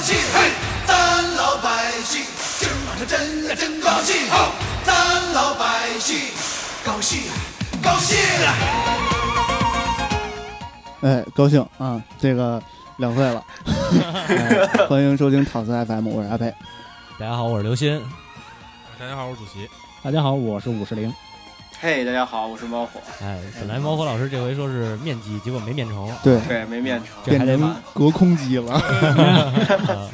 兴，嘿，咱老百姓今儿晚上真呀真高兴，好，咱老百姓高兴高兴。哎，高兴啊！这个两岁了，哎欢迎收听套词 FM，我是阿佩。大家好，我是刘鑫。大家好，我是主席。大家好，我是五十铃。嘿，大家好，我是猫火。哎，本来猫火老师这回说是面基，结果没面成，对，对，没面成。这还得把隔空机了。啊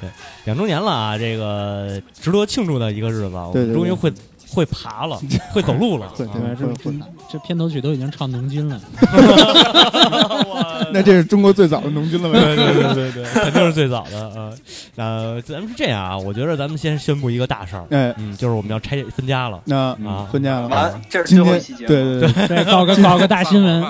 对，两周年了啊，这个值得庆祝的一个日子，我们终于会会爬了，会走路了。对这这片头曲都已经唱农金了，那这是中国最早的农军了呗？对对对对对，肯定是最早的啊。呃，咱们是这样啊，我觉得咱们先宣布一个大事儿，哎，嗯，就是我们要拆分家了。那啊分家了。完，这是今天最后一期节目。对对对，对，搞个搞个大新闻，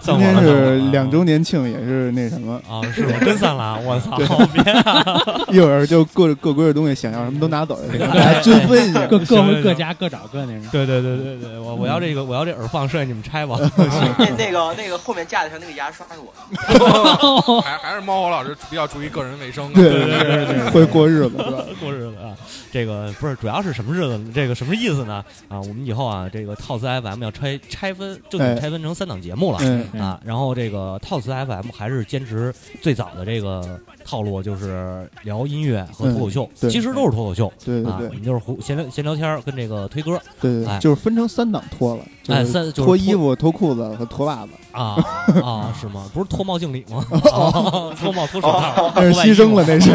今天是两周年庆，也是那什么，啊，是吗？真散了啊，我操！别啊一会儿就各各归的东西，想要什么都拿走，给大家均分一下。各各回各家各找各那种。对对对对对，我我要这个我要这耳放，剩下你们拆吧。那那个那个后面架子上那个牙刷是我的。还还是猫火老师比较注意个人卫生。对对对对，会过日子是吧？过日子啊，这个不是主要是什么日子？这个什么意思呢？啊，我们以后啊，这个套词 FM 要拆拆分，正经哎拆分成三档节目了。嗯啊，然后这个套词 FM 还是坚持最早的这个套路，就是聊音乐和脱口秀，对其实都是脱口秀啊，对对对我们就是胡闲聊闲聊天跟这个推歌对对对，就是分成三档脱了，哎三脱脱衣服、脱裤子和脱袜子，啊啊，是吗？不是脱帽敬礼吗？哦 脱帽脱手套，那是牺牲了，那是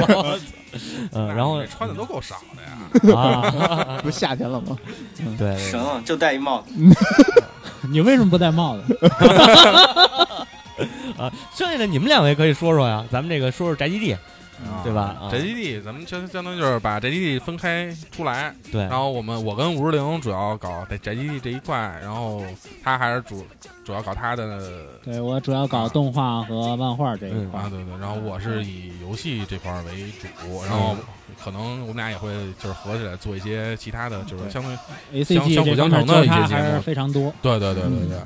嗯，然后穿的都够少的呀。啊，不是夏天了吗？对，神了，就戴一帽子。你为什么不戴帽子？啊，剩下的你们两位可以说说呀，咱们这个说说宅基地，对吧？啊宅基地，咱们相相当于就是把宅基地分开出来，对。然后我们我跟五十铃主要搞宅宅基地这一块，然后他还是主主要搞他的对我主要搞动画和漫画这一块啊，。对对，然后我是以游戏这块为主，然后可能我们俩也会就是合起来做一些其他的，就是相当于 A C 相 G 相辅方面相成的一些节目非常多。对对对对对，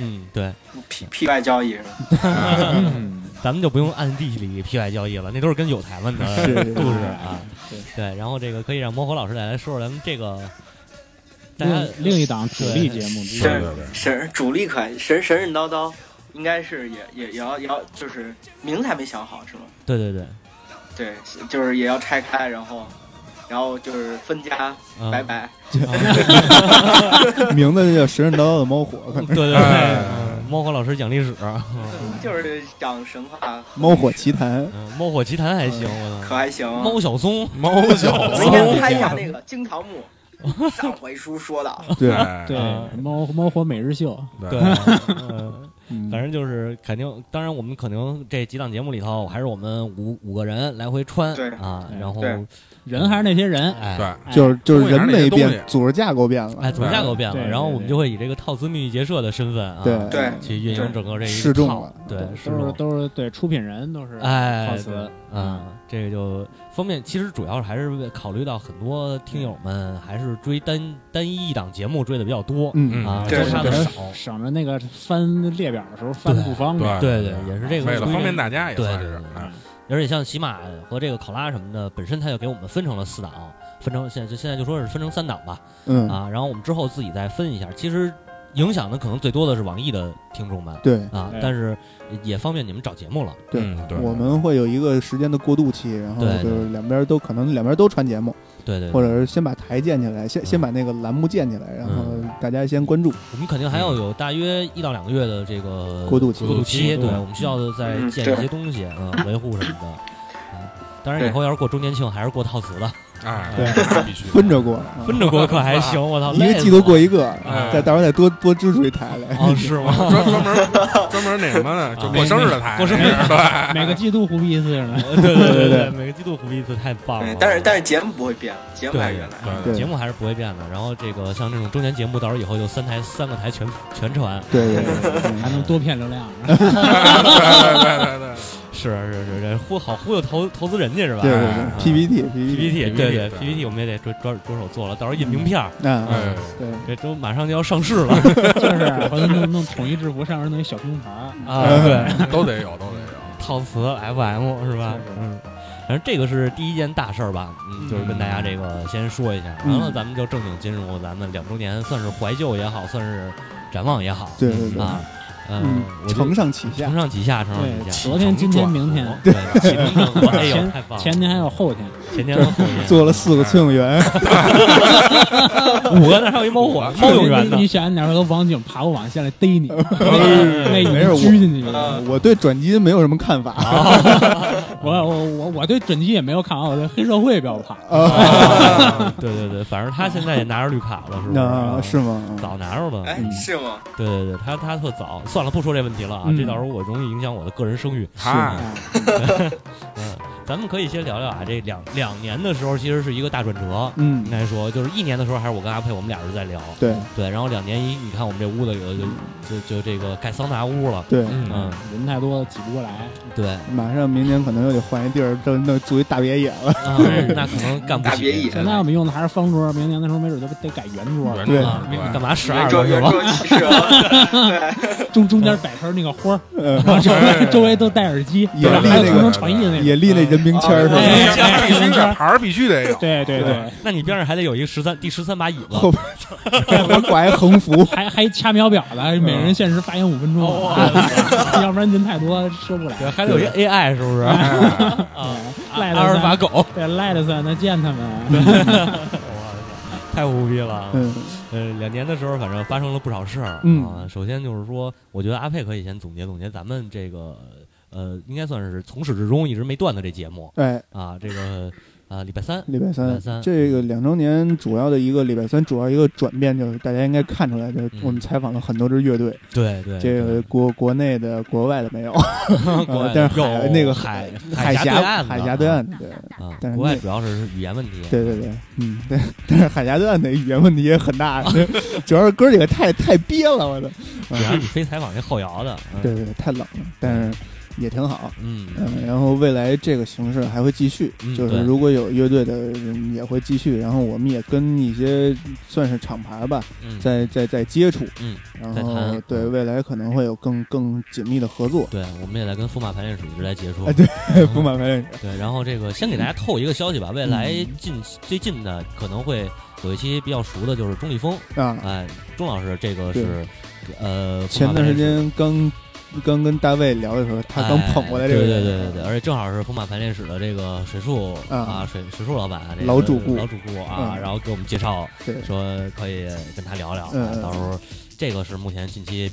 嗯，对，P P Y 交易是吧？嗯，咱们就不用暗地里批外交易了，那都是跟有才们的是故事啊。对对，然后这个可以让魔火老师再来说说咱们这个，大家另另一档主力节目之一对对对神主力可，神神神叨叨，应该是也也也要也要就是名字还没想好是吗？对对对，对，就是也要拆开，然后然后就是分家，嗯拜拜。名字就叫神神叨叨的猫火，对对对，魔火老师讲历史，就是讲神话，猫火奇谭。嗯，猫火奇谭还行，我操，可还行。猫小松，猫小我们应该拍一下那个惊堂木。上回书说的，对，哎对。啊猫猫火每日秀，对，反正就是肯定，当然我们可能这几档节目里头，还是我们五五个人来回穿对。啊，然后对人还是那些人。哎对，哎就是就是人没变，组织架构变了，哎，组织架构变了，然后我们就会以这个套资秘密结社的身份啊，对。对去运营整个这一套对，示都是，都是对出品人都是哎，套词。对，啊，这个就方便，其实主要还是考虑到很多听友们还是追单单一一档节目追的比较多嗯啊，对省交叉的少，省着那个翻列表的时候翻的不方便。对对也是这个为了方便大家也是对对对。哎而且像喜马和这个考拉什么的，本身它就给我们分成了四档，分成现在就现在就说是分成三档吧，嗯，啊，然后我们之后自己再分一下。其实影响的可能最多的是网易的听众们对哎，啊但是也方便你们找节目了。对嗯对，我们会有一个时间的过渡期，然后就是两边都可能两边都传节目，对对，或者是先把台建起来，先先把那个栏目建起来，然后大家先关注。我们肯定还要有大约一到两个月的这个过渡期过渡期，对，我们需要再嗯建一些东西，嗯，维护什么的。啊，当然以后要是过周年庆，还是过套词的，哎，对必须分着过，啊分着过可还行。我操，一个季度过一个哎，再到时候再多多支出一台来。哦，是吗？专专门专门那什么的，就过生日的台，过生日对，每个季度胡逼一次。对对对对每个季度胡一次太棒了，。但是但是节目不会变，节目还是原来。节目还是不会变的。然后这个像这种周年节目，到时候以后就三台三个台全全传。对对对对，还能多骗流量。对对对对，是是是，这忽好忽悠投投资人家是吧？对对啊对，PPT PPT 对对 PPT 我们也得着着着手做了，到时候印名片儿，啊，哎对，这都马上就要上市了 就是回头弄弄统一制服，上面弄一小拼盘儿。啊！对，都得有，都得有。套词 FM 是吧？嗯。反正这个是第一件大事儿吧，嗯，就是跟大家这个先说一下，嗯完了咱们就正经进入咱们两周年，算是怀旧也好，算是展望也好，对对对啊，嗯承上启下。承，上启下，承上启下，昨天、今天、明天，对，启程正合，哎呦，前太棒，前天还有后天，前天和后天做了四个崔永元，五个，那还有一猫火猫永元呢你，想哪个网警爬过网下来逮你，哎那没事你拘进去。我对转基因没有什么看法。我我我我对转基因也没有看法，我对黑社会比较怕。啊对对对，反正他现在也拿着绿卡了，是吗是？吗？早拿着了，哎，是吗？对对对，他他特早。算了，不说这问题了啊，嗯这到时候我容易影响我的个人声誉。是，嗯，咱们可以先聊聊啊，这两两年的时候其实是一个大转折。嗯。应，该说，就是一年的时候还是我跟阿佩我们俩人在聊，对。对，然后两年一，你看我们这屋子有就就就这个盖桑拿屋了，对，嗯，人太多了挤不过来，对，马上明年可能又得换一地儿，这那租一大别野了。啊，那可能干不起。大别野现在我们用的还是方桌，明年的时候没准就得改圆桌，圆对干嘛十二桌个是吧？圆桌骑士，中中间摆盆那个花儿，呃，然后周围周围都戴耳机，也立那还有同声个传译的那个。也立那人名签儿是吧？哎这必须的牌儿必须得有。对对对，那你边上还得有一个十三第十三把椅子，后边 我挂一横幅，还还掐秒表的，每人限时发言五分钟，要不然人太多受不了。对，还得有一个 AI 是不是？啊，赖了阿尔法狗，对，赖的算那见他们，太无逼了。嗯。呃，两年的时候，反正发生了不少事儿。嗯。啊，首先就是说，我觉得阿佩可以先总结总结咱们这个呃，应该算是从始至终一直没断的这节目。哎，啊。这个啊，礼拜三，礼拜礼拜三。三这个两周年主要的一个礼拜三主要一个转变就是大家应该看出来，就是嗯。我们采访了很多支乐队，对对，这个国国内的、国外的没有，国外呃但是海有那个海海峡海峡对岸的。对。啊，但是国外主要是语言问题。对对对，嗯，对，但是海峡对岸的语言问题也很大，主要是哥几个太太憋了，我操！主要是你非采访那后摇的。嗯。对对对，太冷了，但是也挺好。嗯，嗯，然后未来这个形式还会继续，嗯就是如果有乐队的人也会继续，然后我们也跟一些算是厂牌吧，嗯，在在在接触，嗯，然后谈。对未来可能会有更更紧密的合作。对，我们也在跟风马排练室一直在接触。哎，对，嗯。不满排练室，对，然后这个先给大家透一个消息吧，未来嗯近最近的可能会有一期比较熟的，就是钟立风，啊，哎，钟老师这个对。是呃，前段时间刚刚跟大卫聊的时候，他刚捧过来这个哎对，对对对对，而且正好是风马排练室的这个水树啊啊，水水树老板，这个老主顾老主顾啊，嗯。然后给我们介绍对。说可以跟他聊聊，到时候这个是目前近期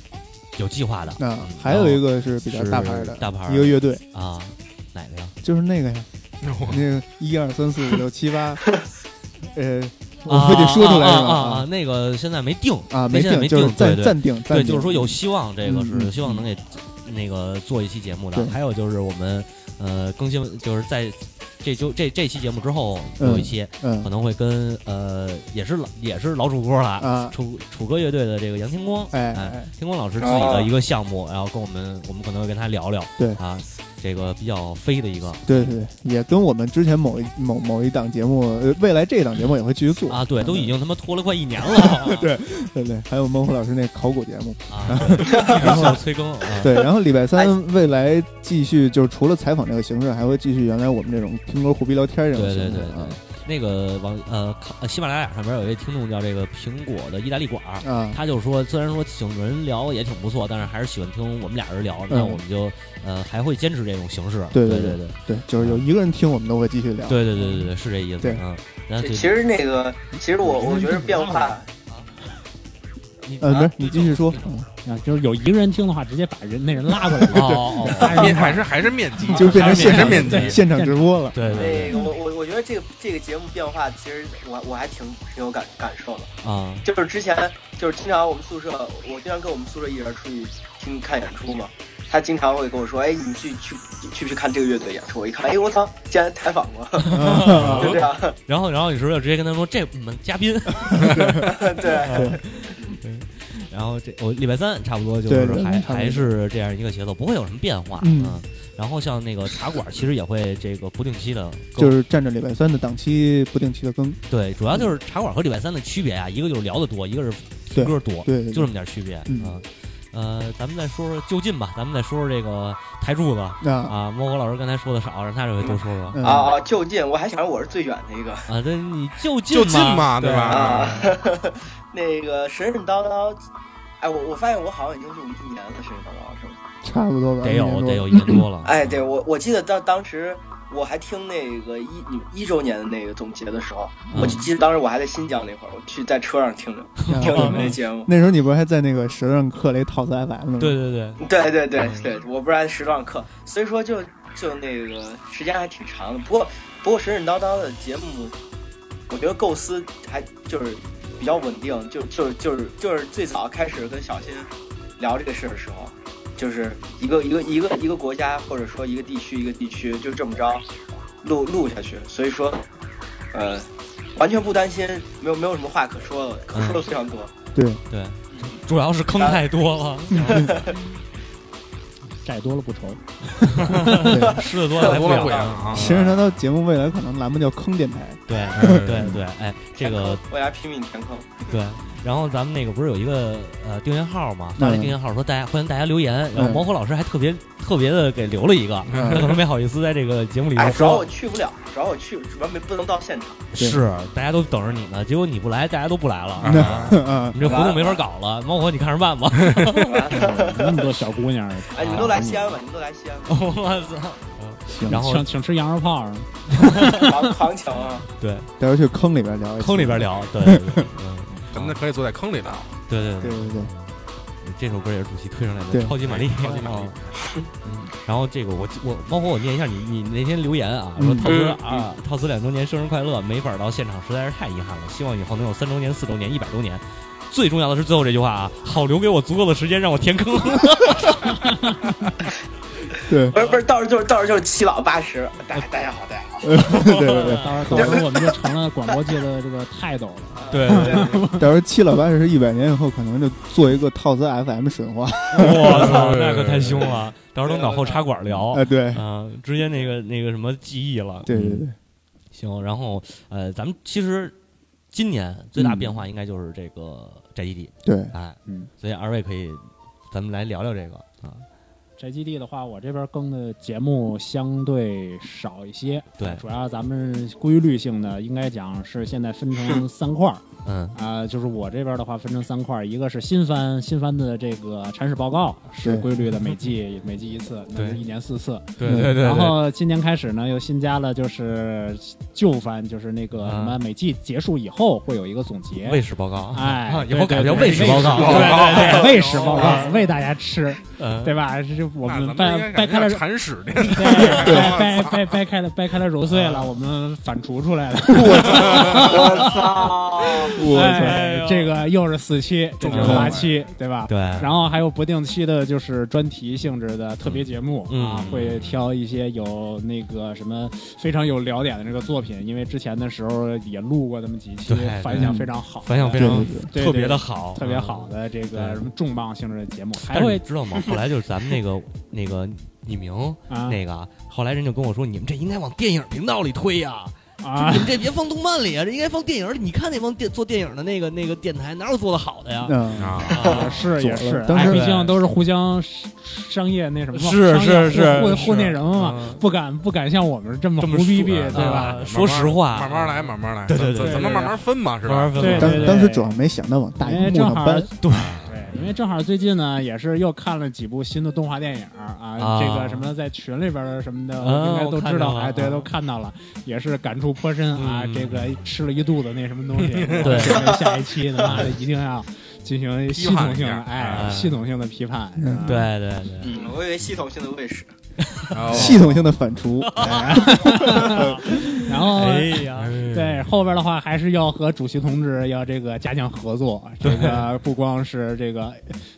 有计划的。还有一个是比较大牌的大牌一个乐队，啊，哪个呀？就是那个呀，我那个一二三四五六七八，呃，我非得说出来？啊啊！那个现在没定啊，没现在没定，没定，对对暂暂定，对，就是说有希望，这个是希望能给那个做一期节目的。还有就是我们呃更新，就是在这就这这期节目之后有一期可嗯能会跟呃也是老也是老主播了，啊，楚楚歌乐队的这个杨天光，哎哎。哎，天光老师自己的一个项目，然后跟我们我们可能会跟他聊聊，对。啊，这个比较飞的一个对对对，也跟我们之前某一某某一档节目，呃未来这档节目也会继续做啊，对，都已经他妈拖了快一年了，对对对，还有孟虎老师那考古节目，啊，一直需要催更啊，对，然后礼拜三未来继续就是除了采访这个形式，还会继续原来我们这种听歌胡逼聊天这种对对对对。啊。那个网呃喜马拉雅上面有一位听众叫这个苹果的意大利馆儿，啊，他就说虽然说请人聊也挺不错，但是还是喜欢听我们俩人聊，那嗯。我们就呃还会坚持这种形式。对对对对对，就是有一个人听，我们都会继续聊。对对对对对，是这意思。对。嗯，然后其实那个，其实我我觉得变化，你呃，不是啊你继续说，嗯啊，就是有一个人听的话，直接把人那人拉过来。哦哦哦，面还是还是面基，就变成现场面基。现场直播了。对对我我我觉得这个这个节目变化，其实我我还挺挺有感感受的。啊就是之前就是经常我们宿舍，我经常跟我们宿舍一人出去听看演出嘛。他经常会跟我说：“哎，你去去去不去看这个乐队演出？”我一看，哎，我操，竟然采访过 就这样。然后然后你是不是就直接跟他说这我们嘉宾？对，然后这我礼拜三差不多就是还还是这样一个节奏，不会有什么变化。嗯然后像那个茶馆，其实也会这个不定期的，就是占着礼拜三的档期，不定期的更。对，主要就是茶馆和礼拜三的区别啊，一个就是聊的多，一个是听歌多，对，对就这么点区别。嗯啊呃，咱们再说说就近吧，咱们再说说这个台柱子那啊。猫火老师刚才说的少，让他这回多说说嗯啊啊，就近，我还想着我是最远的一个啊。对，你就近就近嘛，对吧？啊。那个神神叨叨，哎，我我发现我好像已经录一年了，神神叨叨是吗？差不多吧，得有得有一年多了。哎，对我我记得当当时我还听那个一你一周年的那个总结的时候，嗯我就记得当时我还在新疆那会儿，我去在车上听着 啊听你们那节目。那时候你不是还在那个舌上刻了一套字 FM 吗？对对对，对 对对对，我不是还十段课，所以说就就那个时间还挺长的。不过不过神神叨叨的节目，我觉得构思还就是比较稳定，就就就是就是最早开始跟小新聊这个事儿的时候，就是一个一个一个一个国家或者说一个地区一个地区就这么着录录下去，所以说呃完全不担心，没有没有什么话可说了，可说的非常多。对，对，主要是坑太多了，债多了不愁。对吃的多了还不多了不养。养啊。神神叨叨节目未来可能栏目叫坑电台，对 对对，哎，这个为啥拼命填坑？对。然后咱们那个不是有一个呃订阅号嘛，发了订阅号说大家欢迎大家留言，然后嗯。毛火老师还特别特别的给留了一个，嗯。他可能没好意思在这个节目里哎，头主要我，去不了，主要我去，主要没不能到现场。是。大家都等着你呢，结果你不来，大家都不来了，嗯。啊啊，你这活动没法搞了。猫火，你看着办吧。那么多小姑娘，哎，你们都来西安吧，你们都来西安吧，我操！行，然后请请吃羊肉泡是吗？狂狂抢啊！对，待会儿去坑里边聊，坑里边聊，对对对，嗯，咱们可以坐在坑里头。对对对。对对，这首歌也是主席推上来的《超级玛丽》，超级玛丽。然后这个我我包括，我念一下你你那天留言啊，嗯。说套词嗯啊，套词两周年生日快乐，没法到现场，实在是太遗憾了。希望以后能有三周年、四周年、一百周年。最重要的是最后这句话啊，好留给我足够的时间让我填坑。对。不是不是，到时候就是到时候就是七老八十，大大家好，大家好。对对对，到时候到时候我们就成了广播界的这个泰斗了。对，到时候七老八十是一百年以后，可能就做一个套词 FM 神话，我操，那可太凶了，到时候都脑后插管聊哎，对。啊，直接那个那个什么记忆了。嗯对对对，行，然后呃，咱们其实今年最大变化应该就是这个宅基地，对，哎，嗯，所以二位可以，咱们来聊聊这个啊，宅基地的话，我这边更的节目相对少一些，对。主要咱们规律性的应该讲是现在分成三块儿。嗯。啊、就是我这边的话分成三块儿，一个是新番新番的这个铲屎报告是规律的，每季每季一次，那对。是一年四次。对对对然后今年开始呢，又新加了就是旧番，就是那个什么啊每季结束以后会有一个总结。卫士报告，哎啊，以后改叫卫士报告，对对对，喂食报啊告，喂大家吃，嗯，对吧？这就我们掰掰开了铲屎的。对，掰掰掰掰开了，掰开了揉碎了，我们反刍出来了。我操！我 哎，这个又是四期，这就是八期，对吧？对，然后还有不定期的，就是专题性质的特别节目嗯啊，会挑一些有那个什么非常有聊点的这个作品，因为之前的时候也录过那么几期，反响非常好，反响非常对对对，对特别的好，特别好的这个什么重磅性质的节目，还会知道吗？后来就是咱们那个那个匿名啊。那个，后来人就跟我说，你们这应该往电影频道里推呀。啊。你们这别放动漫里啊，这应该放电影里。你看那帮电做电影的那个那个电台，哪有做的好的呀？嗯，啊，是也是，当时哎毕竟都是互相商业那什么嘛，是是是互互那什么嘛，嗯不敢不敢像我们这么这么胡逼逼，对吧？啊？说实话。慢慢来，慢慢来。对对对咱咱们慢慢分嘛，是吧？慢慢分对当对。当时主要没想到往大荧幕上搬，对对，因为正好最近呢，也是又看了几部新的动画电影啊，啊这个什么在群里边儿什么的，啊应该都知道，哎，对，啊都看到了，也是感触颇深啊。嗯这个吃了一肚子那什么东西，对这个下一期他妈的 一定要进行系统性哎，哎系统性的批判。对对对，嗯，我以为系统性的喂食。然后系统性的反刍，然后哎呀，对后边的话，还是要和主席同志要这个加强合作。这个不光是这个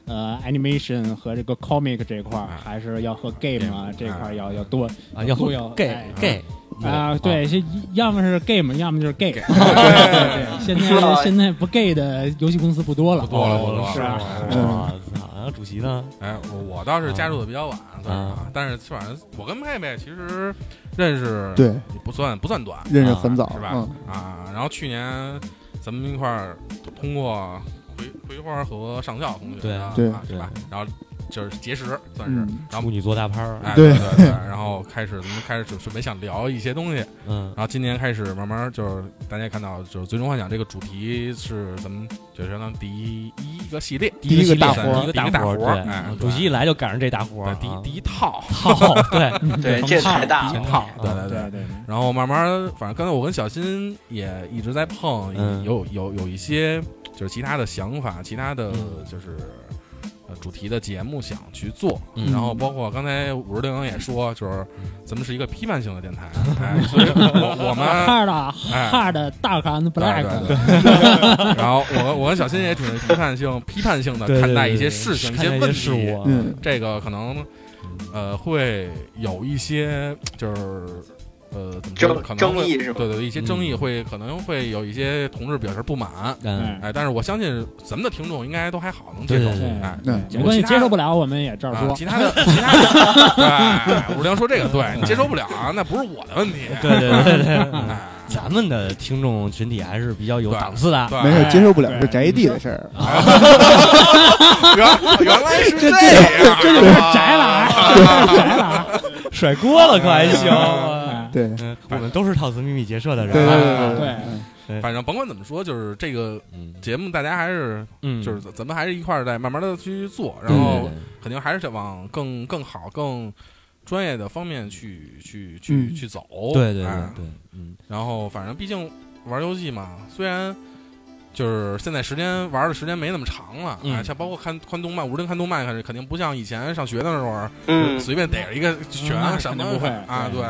呃 animation 和这个 comic 这块儿，还是要和 game 啊这块儿要要多啊，要多要 gay 哎 gay 啊，对，是要么是 game，要么就是 gay。对对对，现在现在不 gay 的游戏公司不多了，不多了不多了。是啊。主席呢？哎，我我倒是加入的比较晚，算是啊，但是基本上我跟妹妹其实认识对，也不算不算短，认识很早是吧？嗯啊，然后去年咱们一块儿通过葵葵花和上校同学，对啊对啊是吧？然后就是结识，算是，嗯。然后处女座大拍儿，哎，对。对对对，然后开始咱们开始准准备想聊一些东西，嗯。然后今年开始慢慢就是大家也看到，就是《最终幻想》这个主题是咱们就是相当于第一个系列，第一个系列大活儿第一个第一个大活儿，活儿哎对主席一来就赶上这大活儿对，啊，第第一套，套，对，对，这太大一套，对啊。对对对，然后慢慢，反正刚才我跟小新也一直在碰，嗯。有有有一些就是其他的想法，其他的嗯。就是。呃，主题的节目想去做，嗯。然后包括刚才五十六也说，就是咱们是一个批判性的电台，哎，所以我我们 hard 哎 hard dark and 对 black，对。对 然后我我跟小新也挺批判性批判性的对对看待一些事情、看待一问题，些事物，嗯这个可能呃会有一些就是呃怎么说争可能会争议是吧对对，一些争议嗯会可能会有一些同志表示不满，嗯，哎，但是我相信咱们的听众应该都还好，能接受对对对，哎。嗯没关系，接受不了我们也这儿说。啊其他的，其他的，对，五十铃说这个对你接受不了啊，那不是我的问题。对对对对，哎，咱们的听众群体还是比较有档次的，对，没事，哎接受不了是宅地的事儿。原原来是这样，这就是宅了啊，这就是宅了啊！甩锅了可还行。哎对。嗯，我们都是套词秘密结社的人，对对啊对对。反正甭管怎么说，就是这个嗯节目，大家还是嗯，就是咱们还是一块儿在慢慢的去做，然后肯定还是想往更更好、更专业的方面去去去嗯去走。对对对哎，嗯。然后反正毕竟玩游戏嘛，虽然就是现在时间玩的时间没那么长了，嗯哎，像包括看看动漫，无论看动漫，肯肯定不像以前上学的时候，嗯，随便逮着一个选那什么都不会啊，对对，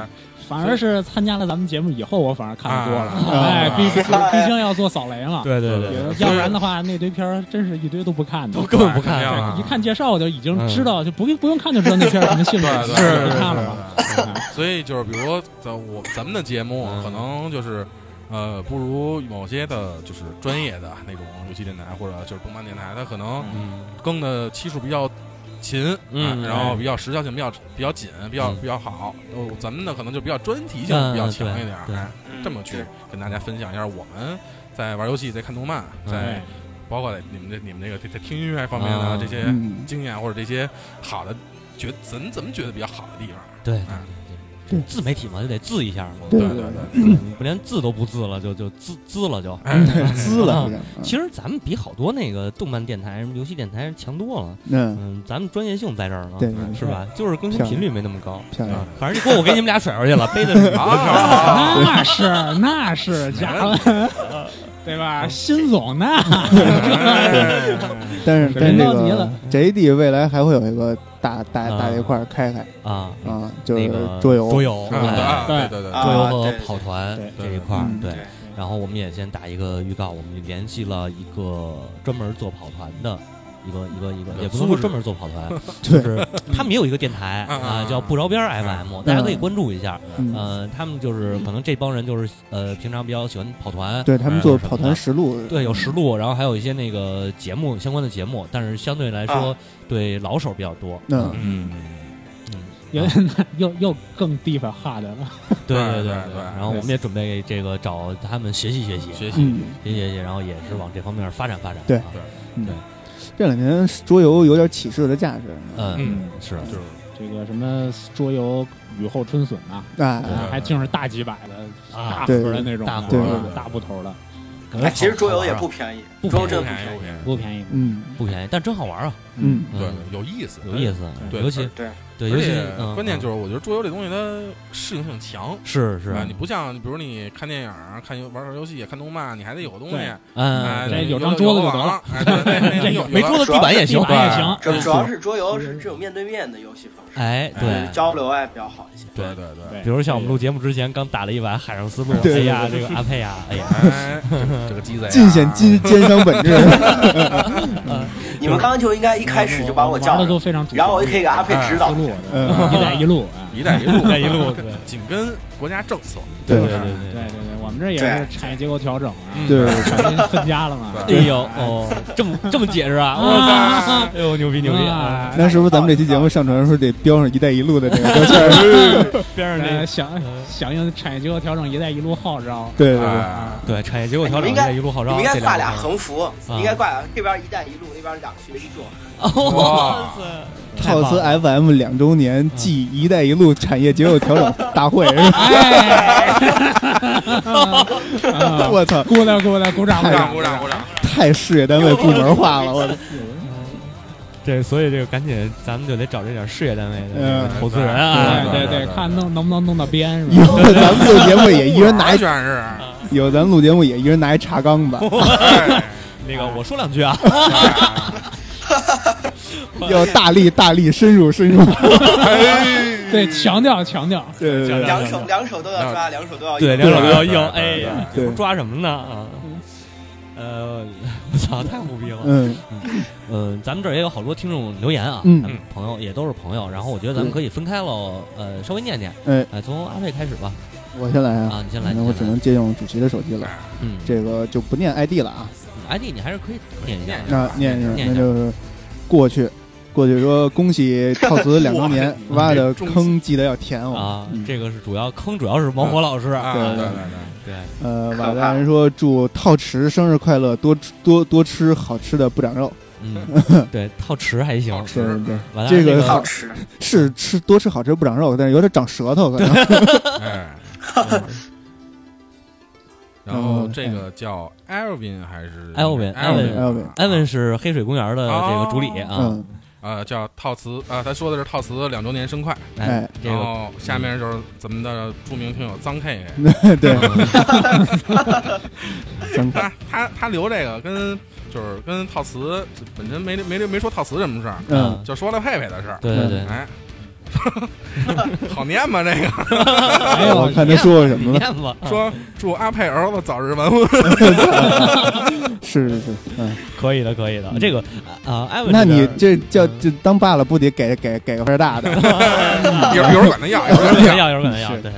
反而是参加了咱们节目以后，我反而看得多了。啊哎，毕竟啊毕竟要做扫雷嘛。对对对，要不然的话，那堆片儿真是一堆都不看的都。根本不看一看介绍我就已经知道，就不用不用看就知道那片儿什么性质，是对看了吧？所以就是比如说咱我咱们的节目嗯可能就是。呃，不如某些的，就是专业的那种游戏电台或者就是动漫电台，它可能嗯更的期数比较勤，嗯啊然后比较时效性比较比较紧，比较嗯。比较好。哦，咱们呢可能就比较专题性嗯比较强一点，对这么去跟大家分享一下我们在玩游戏、在看动漫、嗯在哎。包括在你们这你们这个在在听音乐方面的嗯这些嗯，经验或者这些好的，觉怎怎么觉得比较好的地方。对哎对自媒体嘛，就得自一下嘛，对对对不连自都不自了，就就滋滋了就。哎，滋了。其实咱们比好多那个动漫电台、什么游戏电台强多了。嗯，嗯，咱们专业性在这儿呢，对对是吧？就是更新频率没那么高。漂亮。反正这锅我给你们俩甩出去了，背的是你们的事儿。啊，那是那是家伙，对吧？辛总那但是但是别这个着急了 JD 未来还会有一个大大大一块儿开开啊，啊，就是桌游。桌游，啊对。啊对对桌游和跑团这一块儿对。然后我们也先打一个预告，我们联系了一个专门做跑团的一个一个一个，也不能说专门做跑团，就，是 他们也有一个电台啊，嗯叫不着边儿 FM，大家可以关注一下。嗯，呃，他们就是可能这帮人就是呃，平常比较喜欢跑团，对他们做跑团实录，对，有实录，然后还有一些那个节目相关的节目，但是相对来说啊对老手比较多。嗯嗯，有又又更 deep hard 了。对对对对对然后我们也准备这个找他们学习学习，学习嗯，学习学习，然后也是往这方面发展发展。对啊这两年桌游有点起势的架势。嗯，嗯。是。就是这个什么桌游雨后春笋啊，哎，还净是大几百的、啊大盒的那种的，大盒对啊大部头的，哎，其实桌游也不便宜，不桌游便宜真不便宜。不便宜。嗯。不便宜，但真好玩啊，嗯，嗯。对，有意思，有意思，对尤其对，对，而且嗯关键嗯就是我觉得桌游这东西它适应性强。是是啊，你不像，比如你看电影、看玩玩游戏、看动漫，你还得有个东西，对嗯有有张桌子就得了，没桌子地板也行也行，主要是桌游是这种面对面的游戏方式，哎，哎对。交流哎比较好一些。对对对，比如像我们录节目之前刚打了一把海上丝路，哎呀，这个阿佩呀，哎呀，哎，这个鸡贼啊尽显奸奸商本质。你们刚刚就应该一开始就把我玩叫上，的都非常然后我就可以给阿佩指导思。路，嗯。一带一路，啊。一带一路，一带一路，对。紧跟国家政策，对对对对对对，我我们这也是产业结构调整啊，对产业分家了嘛。哎呦哦，这么这么解释啊！我操！哎呦，牛逼牛逼啊！啊！那是不是咱们这期节目上传的时候得标上“一带一路”的这个标签儿？边上这呃响响应产业结构调整“一带一路”号召，对对对，产业结构调整一带一路号召，应该挂俩横幅，应该挂俩这边“一带一路”，那边“两学一做哇塞！套词 FM 两周年暨“一带一路”产业结构调整 大会，是吧？啊 我操，姑娘，姑娘鼓掌鼓掌鼓掌鼓掌！太事业单位部门化了，我的这所以这个赶紧，咱们就得找这点事业单位的投资人啊！对对对，看弄能不能弄到边是以吧？后咱们录节目也一人拿一，完全是。以后咱们录节目也一人拿一茶缸子，哎那个我说两句啊，要大力大力深入深入，对，强调强调，对对对。两手两手都要抓，两手都要对，硬。两手都要硬。对哎呀，抓什么呢？啊？呃，我操，太牛逼了！嗯。嗯，咱们这儿也有好多听众留言啊，嗯。咱们朋友也都是朋友，然后我觉得咱们可以分开了，呃，稍微念念。哎，哎，从阿佩开始吧。我先来啊，啊，你先来，那我只能借用主席的手机了，嗯，这个就不念 ID 了啊，ID 你还是可以念一下。那念一下，念一下那就是过去。过去说恭喜套词两周年，挖的坑记得要填哦。啊嗯，这个是主要坑，主要是王火老师啊，对对对对对，呃，瓦大人说祝套池生日快乐，多吃多多吃好吃的不长肉。嗯，对，套池还行。对对对，完了，这个个好吃。是吃多吃好吃不长肉，但是有点长舌头可能。哎。然后这个叫 Alvin 还是 Alvin，Alvin Alvin 艾文是黑水公园的这个主理啊，嗯，呃叫套词啊，他说的是套词两周年生快，然后下面就是咱们的著名听友脏 K，对，真他他他留这个跟就是跟套词本身没没没说套词什么事儿，嗯，就说了佩佩的事儿，对对对，哎，好念吗？这个哎呦，我看他说过什么了，说祝阿佩儿子早日完婚，是是是，嗯，可以的，可以的。这个啊，艾文，那你这叫这当爸了，不得给给给个份儿大的？一会儿一会儿管他要。有可能要，有可能要，是对。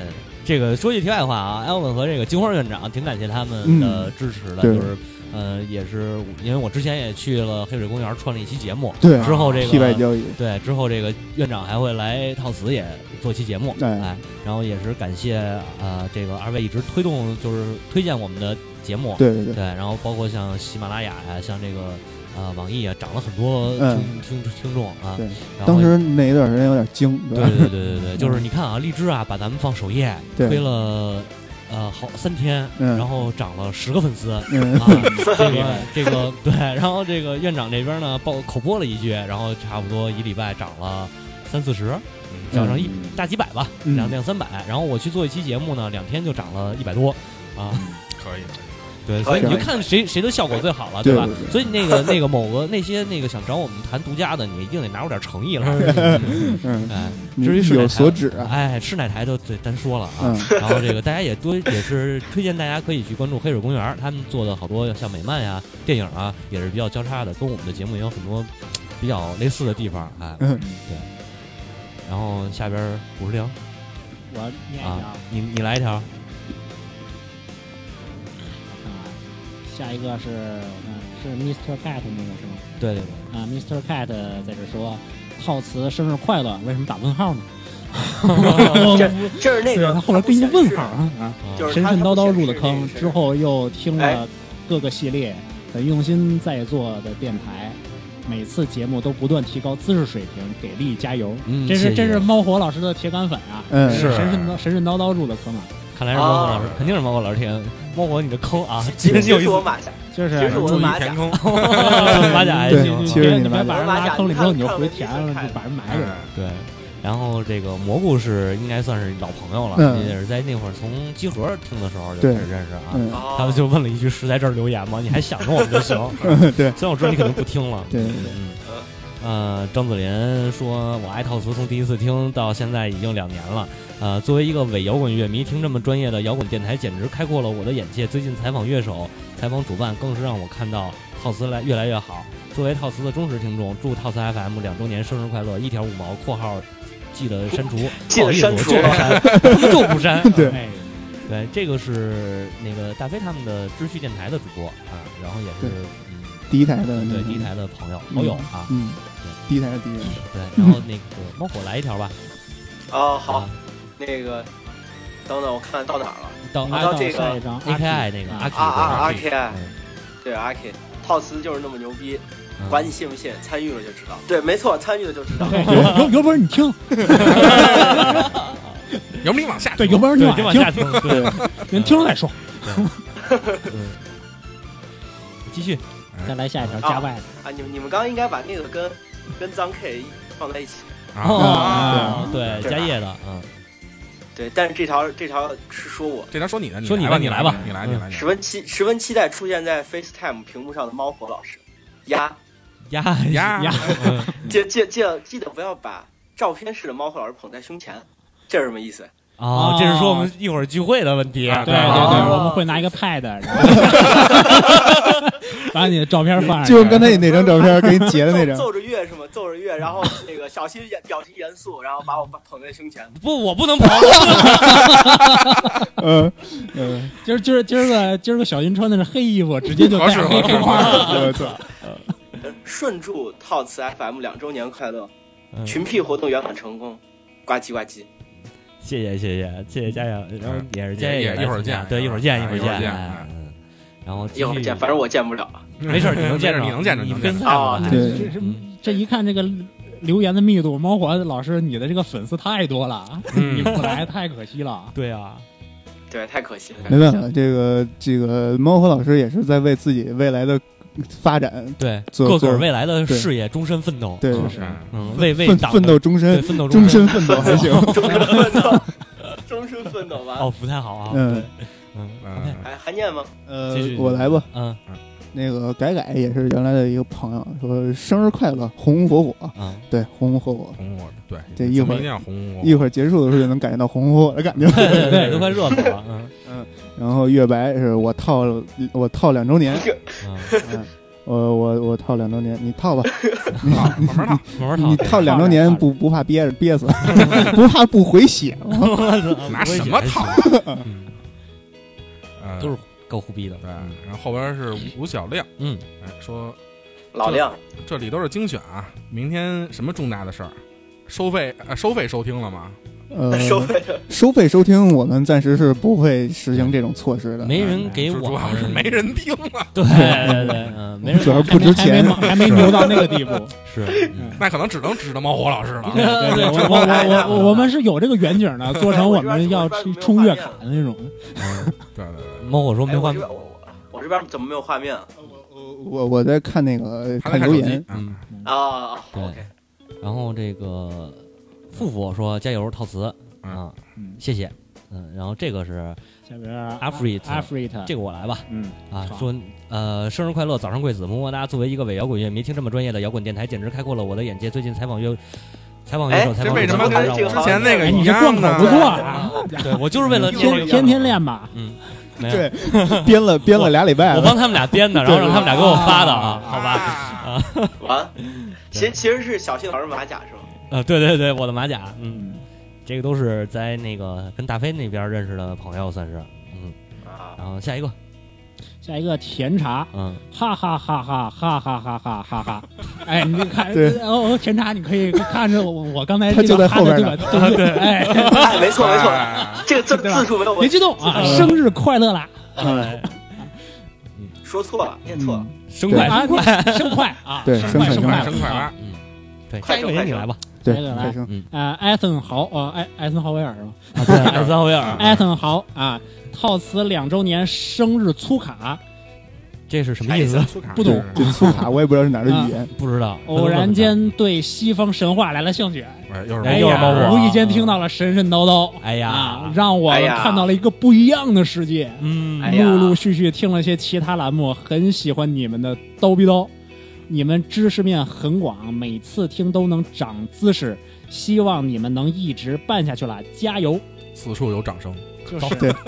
这个说句题外话啊，艾文和这个金花院长挺感谢他们的支持的，对就是呃，也是因为我之前也去了黑水公园串了一期节目，对，之后这个交易，对之后这个院长还会来套词也做期节目，哎哎，然后也是感谢呃这个二位一直推动就是推荐我们的节目，对对对，对，然后包括像喜马拉雅呀、像这个啊网易啊，涨了很多嗯听听听众啊。对当时那一段时间有点惊，吧？对对对对对，就是你看啊，荔枝啊，把咱们放首页推了呃好三天，嗯。然后涨了十个粉丝。嗯。啊，这个这个对，然后这个院长这边呢报口播了一句，然后差不多一礼拜涨了三四十，涨上一大几百吧，嗯。两两三百。然后我去做一期节目呢，两天就涨了一百多，啊，可以，对，所以你就看谁谁的效果最好了，对吧？所以那个那个某个那些那个想找我们谈独家的，你一定得拿出点诚意来。嗯，哎，你至于是哪台有所指啊，哎，吃哪台就得单说了啊。嗯 然后这个大家也多也是推荐大家可以去关注黑水公园，他们做的好多像美漫呀、电影啊，也是比较交叉的，跟我们的节目也有很多比较类似的地方。哎，对然后下边五十铃我念一啊条，你你来一条。下一个是我看是 Mr. Cat 那个是吗？对对对，啊，Mr. Cat 在这说套词生日快乐，为什么打问号呢？这这是那个 对他后来不一个问号啊啊！神神叨叨入的坑，之后又听哎了各个系列，很用心在做的电台，每次节目都不断提高姿势水平，给力加油！嗯，这是这是猫火老师的铁杆粉啊！嗯是神神叨神神叨叨入的坑啊！看来是猫火老师，哦肯定是猫火老师填猫火你的坑啊，其实其今天有意思实我马甲，就是我注意的马甲马甲还对行啊。其实 你你别的马甲把人拉坑里之后你就回填了，就把人埋了。哎对，然后这个蘑菇是应该算是老朋友了，嗯也是在那会儿从集合听的时候就开始认识啊。他们就问了一句：“是在这儿留言吗？你还想着我们就行。对”虽然我知道你肯定不听了。对对嗯。呃，张子林说：“我爱套词从第一次听到现在已经两年了。呃，作为一个伪摇滚乐迷，听这么专业的摇滚电台，简直开阔了我的眼界。最近采访乐手、采访主办，更是让我看到套词来越来越好。作为套词的忠实听众，祝套词 FM 两周年生日快乐！一条五毛（括号记得删除 ），记得删除不好意思我就不删，他们就不删。对哎，对，这个是那个大飞他们的知趣电台的主播啊，然后也是嗯，第一台的对第一台的朋友好友啊，嗯，第一台是第一人，对，然后那个 猫火来一条吧，哦，好啊，，那个，等等，我看到哪儿了？到啊 A 到这个 A K I 那个阿 K 啊啊对阿 K I，嗯。对阿 K，套词就是那么牛逼，嗯。管你信不信，参与了就知道。对，没错，参与了就知道。有有有本事你听，有本事你往下？对，有本事你往下，听，对，人听了再说。嗯，继续，再来下一条加外的，啊，你们你们刚刚应该把那个跟跟张 K 放在一起。啊，哦，对，对加叶的，嗯，对，但是这条这条是说我这条说你的，说你来吧，你来吧你来，嗯你来，十分期十分期待出现在 FaceTime 屏幕上的猫火老师。呀，呀呀呀，嗯记记记得记得不要把照片式的猫火老师捧在胸前，这是什么意思？哦，这是说我们一会儿聚会的问题，啊对对对，哦我们会拿一个 pad，把你的照片放上去。就跟刚才你那张照片给你截的那张，奏着乐是吗？奏着乐，然后那个小新严表情严肃，然后把我捧在胸前。不，我不能捧，嗯嗯，今儿今儿今儿个今儿个小金穿的是黑衣服，直接就带合适黑黑花了。我操，顺祝套词 FM 两周年快乐，嗯群 P 活动圆满成功，呱唧呱唧。谢谢谢谢谢谢佳阳，然后也是佳也也也来一会儿见对，一会儿见一会儿见然后一会儿见，反正我见不了。没事，你能见着，你能见着，你能见着跟赛嘛，还对这这一看这个留言的密度，猫火老师你的这个粉丝太多了，嗯你不来太可惜了。对啊，对，太可惜了。没办法，这个这个猫火老师也是在为自己未来的发展，对，做做个个未来的事业终身奋斗，对嗯是嗯，为为奋党奋斗终对身，奋斗终身身奋斗还行，终身奋斗，终身奋斗吧。哦，不太好啊，嗯，嗯还还念吗？呃继续，我来吧。嗯嗯那个改改也是原来的一个朋友，说生日快乐，红红火火。嗯，对，红红火火。红火，对，这一会儿一定要红火，一会儿结束的时候就能感觉到红红火火的感觉。对对对，都快热死了，嗯嗯然后月白是我套，我套两周年，我我我套两周年，你套吧，套慢慢套，慢慢套，你套两周年不不怕憋着憋死，不怕不回血吗？拿什么套？嗯，呃都是够胡逼的，对，然后后边是吴小亮，嗯，哎，说老亮，这里都是精选啊，明天什么重大的事儿？收费呃收费收听了吗？呃，收费收费收听，我们暂时是不会实行这种措施的。没人给我主主要是们没人听啊，对对对，嗯，没人主要不值钱。还没还没牛到那个地步。是，嗯。那可能只能指着猫火老师了。对对对，我我我我我们是有这个远景的，做成我们要去冲月卡的那种。嗯，对对对，猫火说哎，没画面。我这边，我我我这边怎么没有画面我？我我在看那个看留言，，啊对，OK，然后这个富富说加油套词嗯啊嗯，谢谢，嗯，然后这个是下边 Afrit Afrit 这个我来吧，嗯啊，说呃，生日快乐，早上贵子，么么哒。作为一个伪摇滚乐迷，听这么专业的摇滚电台，简直开阔了我的眼界。最近采访乐，采访乐手，哎采访这为什么跟之前那个你这贯口样呢？不错啊，对我就是为了天天天练吧。嗯，对，编了编了俩礼拜。我帮他们俩编的，然后让他们俩给我发的啊，好吧？啊？完，其实其实是小新老师马甲是吗？啊，对对对，我的马甲，嗯，这个都是在那个跟大飞那边认识的朋友，算是，嗯，啊，然后下一个，下一个甜茶，嗯，哈哈哈哈哈哈哈哈哈哈！哎，你看，对哦，甜茶，你可以看着我我刚才他就在后边呢呢，对对，哎 哎，没错没错，哎这个字字数没有，别激动啊，生日快乐啦！哎说错了，念错了。生快快，生快啊，对生快生快生快嗯，对，下一个你来吧，对，来来来呃，艾森豪，呃，艾艾森豪威尔是吧？啊，对，艾森豪威尔，艾森豪啊，套词两周年生日粗卡，这是什么意思？不懂这粗卡我也不知道是哪的语言。不知道，偶然间对西方神话来了兴趣，哎，又是哎猫又是猫火无意间听到了神神叨叨。哎呀啊，，让我看到了一个不一样的世界。嗯，陆陆续续听了些其他栏目，很喜欢你们的叨逼叨，你们知识面很广，每次听都能长姿势。希望你们能一直办下去了，加油！此处有掌声。就是。对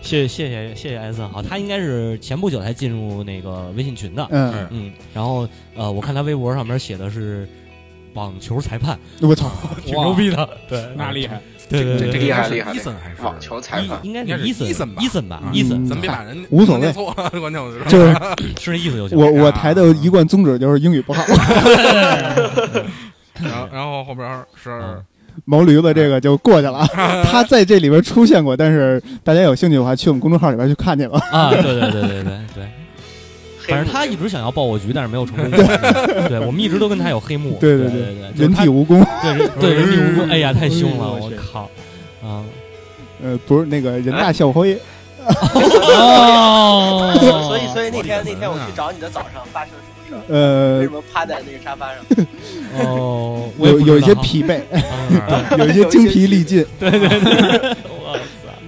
谢谢谢谢谢谢艾森，好，他应该是前不久才进入那个微信群的，嗯，嗯，然后呃，我看他微博上面写的是网球裁判，我操，挺牛逼的。对，那厉害，对对对对，厉害厉害。伊森还是网球裁判应该是伊森伊森吧。伊森吧啊，伊森嗯咱别把人无所谓错了，关键我就就是 是那意思就行。我我台的一贯宗旨就是英语不好，然后然后后边是嗯。毛驴子这个就过去了，他在这里边出现过，但是大家有兴趣的话，去我们公众号里边去看去吧。啊，对对对对对对，反正他一直想要爆我局，但是没有成功过。对我们一直都跟他有黑幕。对对对对，人体蜈蚣，对人对人体蜈蚣，哎呀，太凶了，我靠！啊呃，不是那个人大校徽，哦 所以所以那天那天我去找你的早上发生了什么事儿？为呃什，么趴在那个沙发上？哦，我有有一些疲惫，啊有一些精疲力尽。对对对，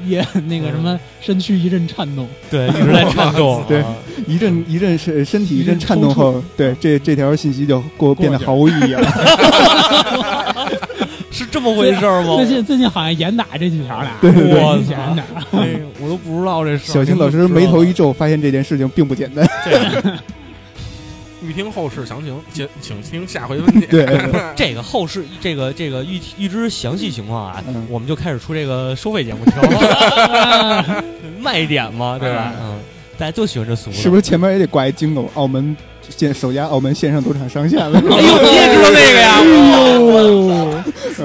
也那个什么身躯一阵颤动，对，一直在颤动。对啊一阵一阵身身体一阵颤动后，对这这条信息就给我变得毫无意义了。是这么回事吗？最近最近好像严打这几条俩，对对对我明显点儿哎，我都不知道这事儿。小青老师眉头一皱，发现这件事情并不简单。欲听后事详情，请请听下回分解。对对 这个后事，这个这个预预知详细情况啊，嗯我们就开始出这个收费节目听了，卖点嘛，对吧？嗯，大家就喜欢这俗的，是不是前面也得挂一金狗？澳门线首家澳门线上赌场上线了。哎呦，你也知道那个呀？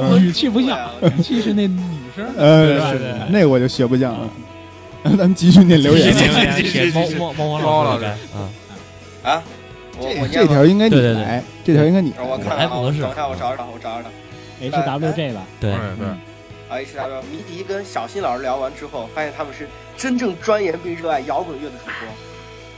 嗯语气不像，语气是那女生。呃，对对是对那我就学不像了。咱们继续念留言。写猫猫猫王猫老师老师，嗯，啊，我我这条应该你对对对。来，这条应该你来我看看啊，来不合适等一下我找找，我找找。H W J 吧，对。对，对，啊，H W 迷笛跟小新老师聊完之后，发现他们是真正钻研并热爱摇滚乐的主播。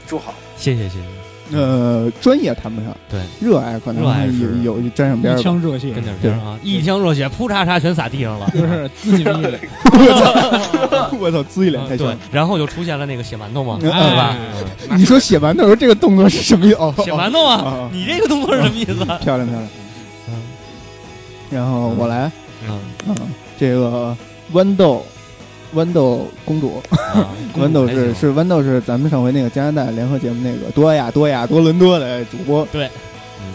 祝好，谢谢谢谢，呃，专业谈不上，对，热爱可能热爱是有有沾上边一儿吧。腔热血，跟点边儿啊，一腔热血，扑嚓嚓全洒地上了。就是自己力。我操，我操滋一脸然后就出现了那个血馒头嘛，嗯对吧？你说写馒头时候这个动作是什么意思？哦，血馒头啊哦，你这个动作是什么意思？漂亮漂亮。嗯然后我来，嗯，嗯，这个豌豆，豌豆公主，啊 豌豆是是豌豆是咱们上回那个加拿大联合节目那个多亚多亚多伦多的主播，对，嗯，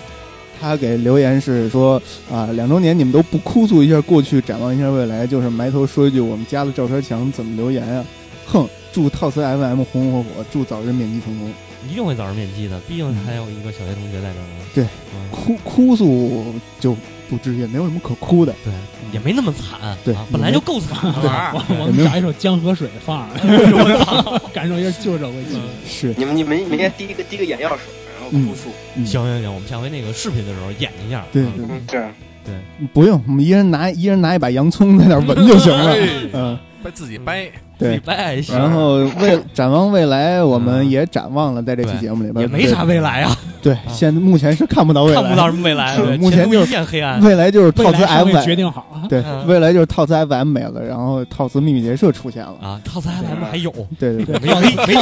他给留言是说啊，两周年你们都不哭诉一下过去，展望一下未来，就是埋头说一句我们家的照片墙怎么留言啊？哼，祝套词 FM 红红火火，祝早日面基成功。一定会早日面基的，毕竟还有一个小学同学在这儿呢。对嗯，哭哭诉就不至于，也没有什么可哭的。对，也没那么惨，对啊本来就够惨了。啊我我们找一首江河水放上，感受一下旧社会气息。是，你们你们明天滴一个滴个眼药水，然后哭诉。嗯行行行，我们下回那个视频的时候演一下。对对不用，我们一人拿一人拿一把洋葱在那闻就行了。哎嗯，掰自己掰，对，然后未展望未来，我们也展望了，在这期节目里边。也没啥未来啊。对，现目前是看不到未来，看不到什么未来，目前就是片黑暗。未来就是套词 FM 决定好，对，未来就是套词 FM 没了，然后套词秘密结社出现了。啊，套词 FM 还有，对对对，没有没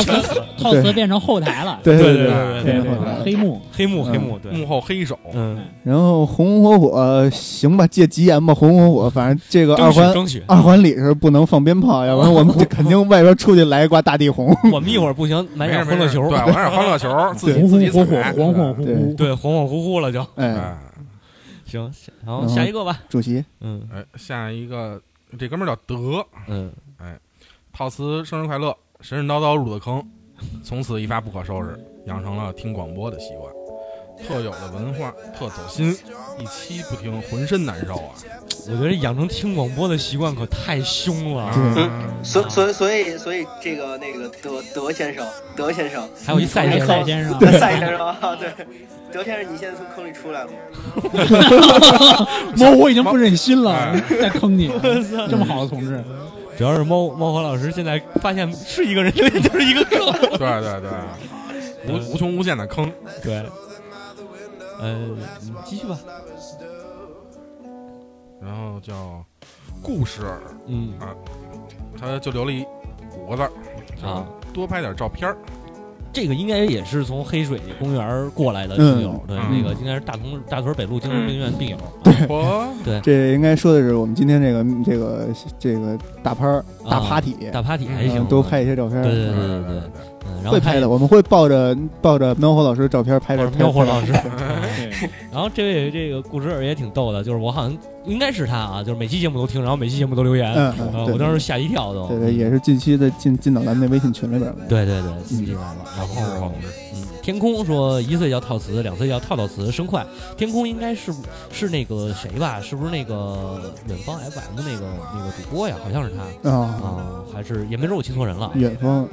套词变成后台了，对对对对对，黑幕。黑幕黑幕，幕后黑手，嗯，然后红红火火，行吧，借吉言吧，红红火火，反正这个二环二环里是不能放鞭炮，要不然我们。肯定外边出去来一挂大地红。我们一会儿不行，买没事点欢乐球，对，玩点欢乐球，自己自己红火火，恍恍惚对惚。对，恍恍惚惚了就。哎，哎行，然后下一个吧。主席，嗯哎，下一个这哥们儿叫德，嗯，哎套词生日快乐，神神叨叨入的坑，从此一发不可收拾，养成了听广播的习惯，特有的文化，特走心，一期不听浑身难受啊！我觉得养成听广播的习惯可太凶了。所所以所以所以这个那个德德先生，德先生，还有一赛先生，赛先生，赛先生啊，对，德先生，你现在从坑里出来了吗？猫我已经不忍心了哎，再坑你，这么好的同志，主要是猫猫和老师现在发现是一个人就是一个坑。对对对，无无穷无限的坑，对，呃，你继续吧。然后叫故事，嗯。啊他就留了一五个字儿啊，多拍点照片儿。这个应该也是从黑水公园过来的病友，对，嗯。那个应该是大同大屯北路精神病院病友。对这应该说的是我们今天这个这个这个大趴大啊 party，大 party 还嗯。行，多拍一些照片。对。对。对对对对，然后会拍的，我们会抱着抱着喵火老师照片拍的。喵火老师。然后这位这个故事儿也挺逗的，就是我好像应该是他啊，就是每期节目都听，然后每期节目都留言，我当时吓一跳都。对对，也是近期的进进到咱们那微信群里边了。对对对，进来了。然后，嗯，天空说一岁叫套词，两岁叫套套词，生快。天空应该是是那个谁吧？是不是那个远方 FM 那个那个主播呀？好像是他啊，啊，还是也没准我记错人了。远方，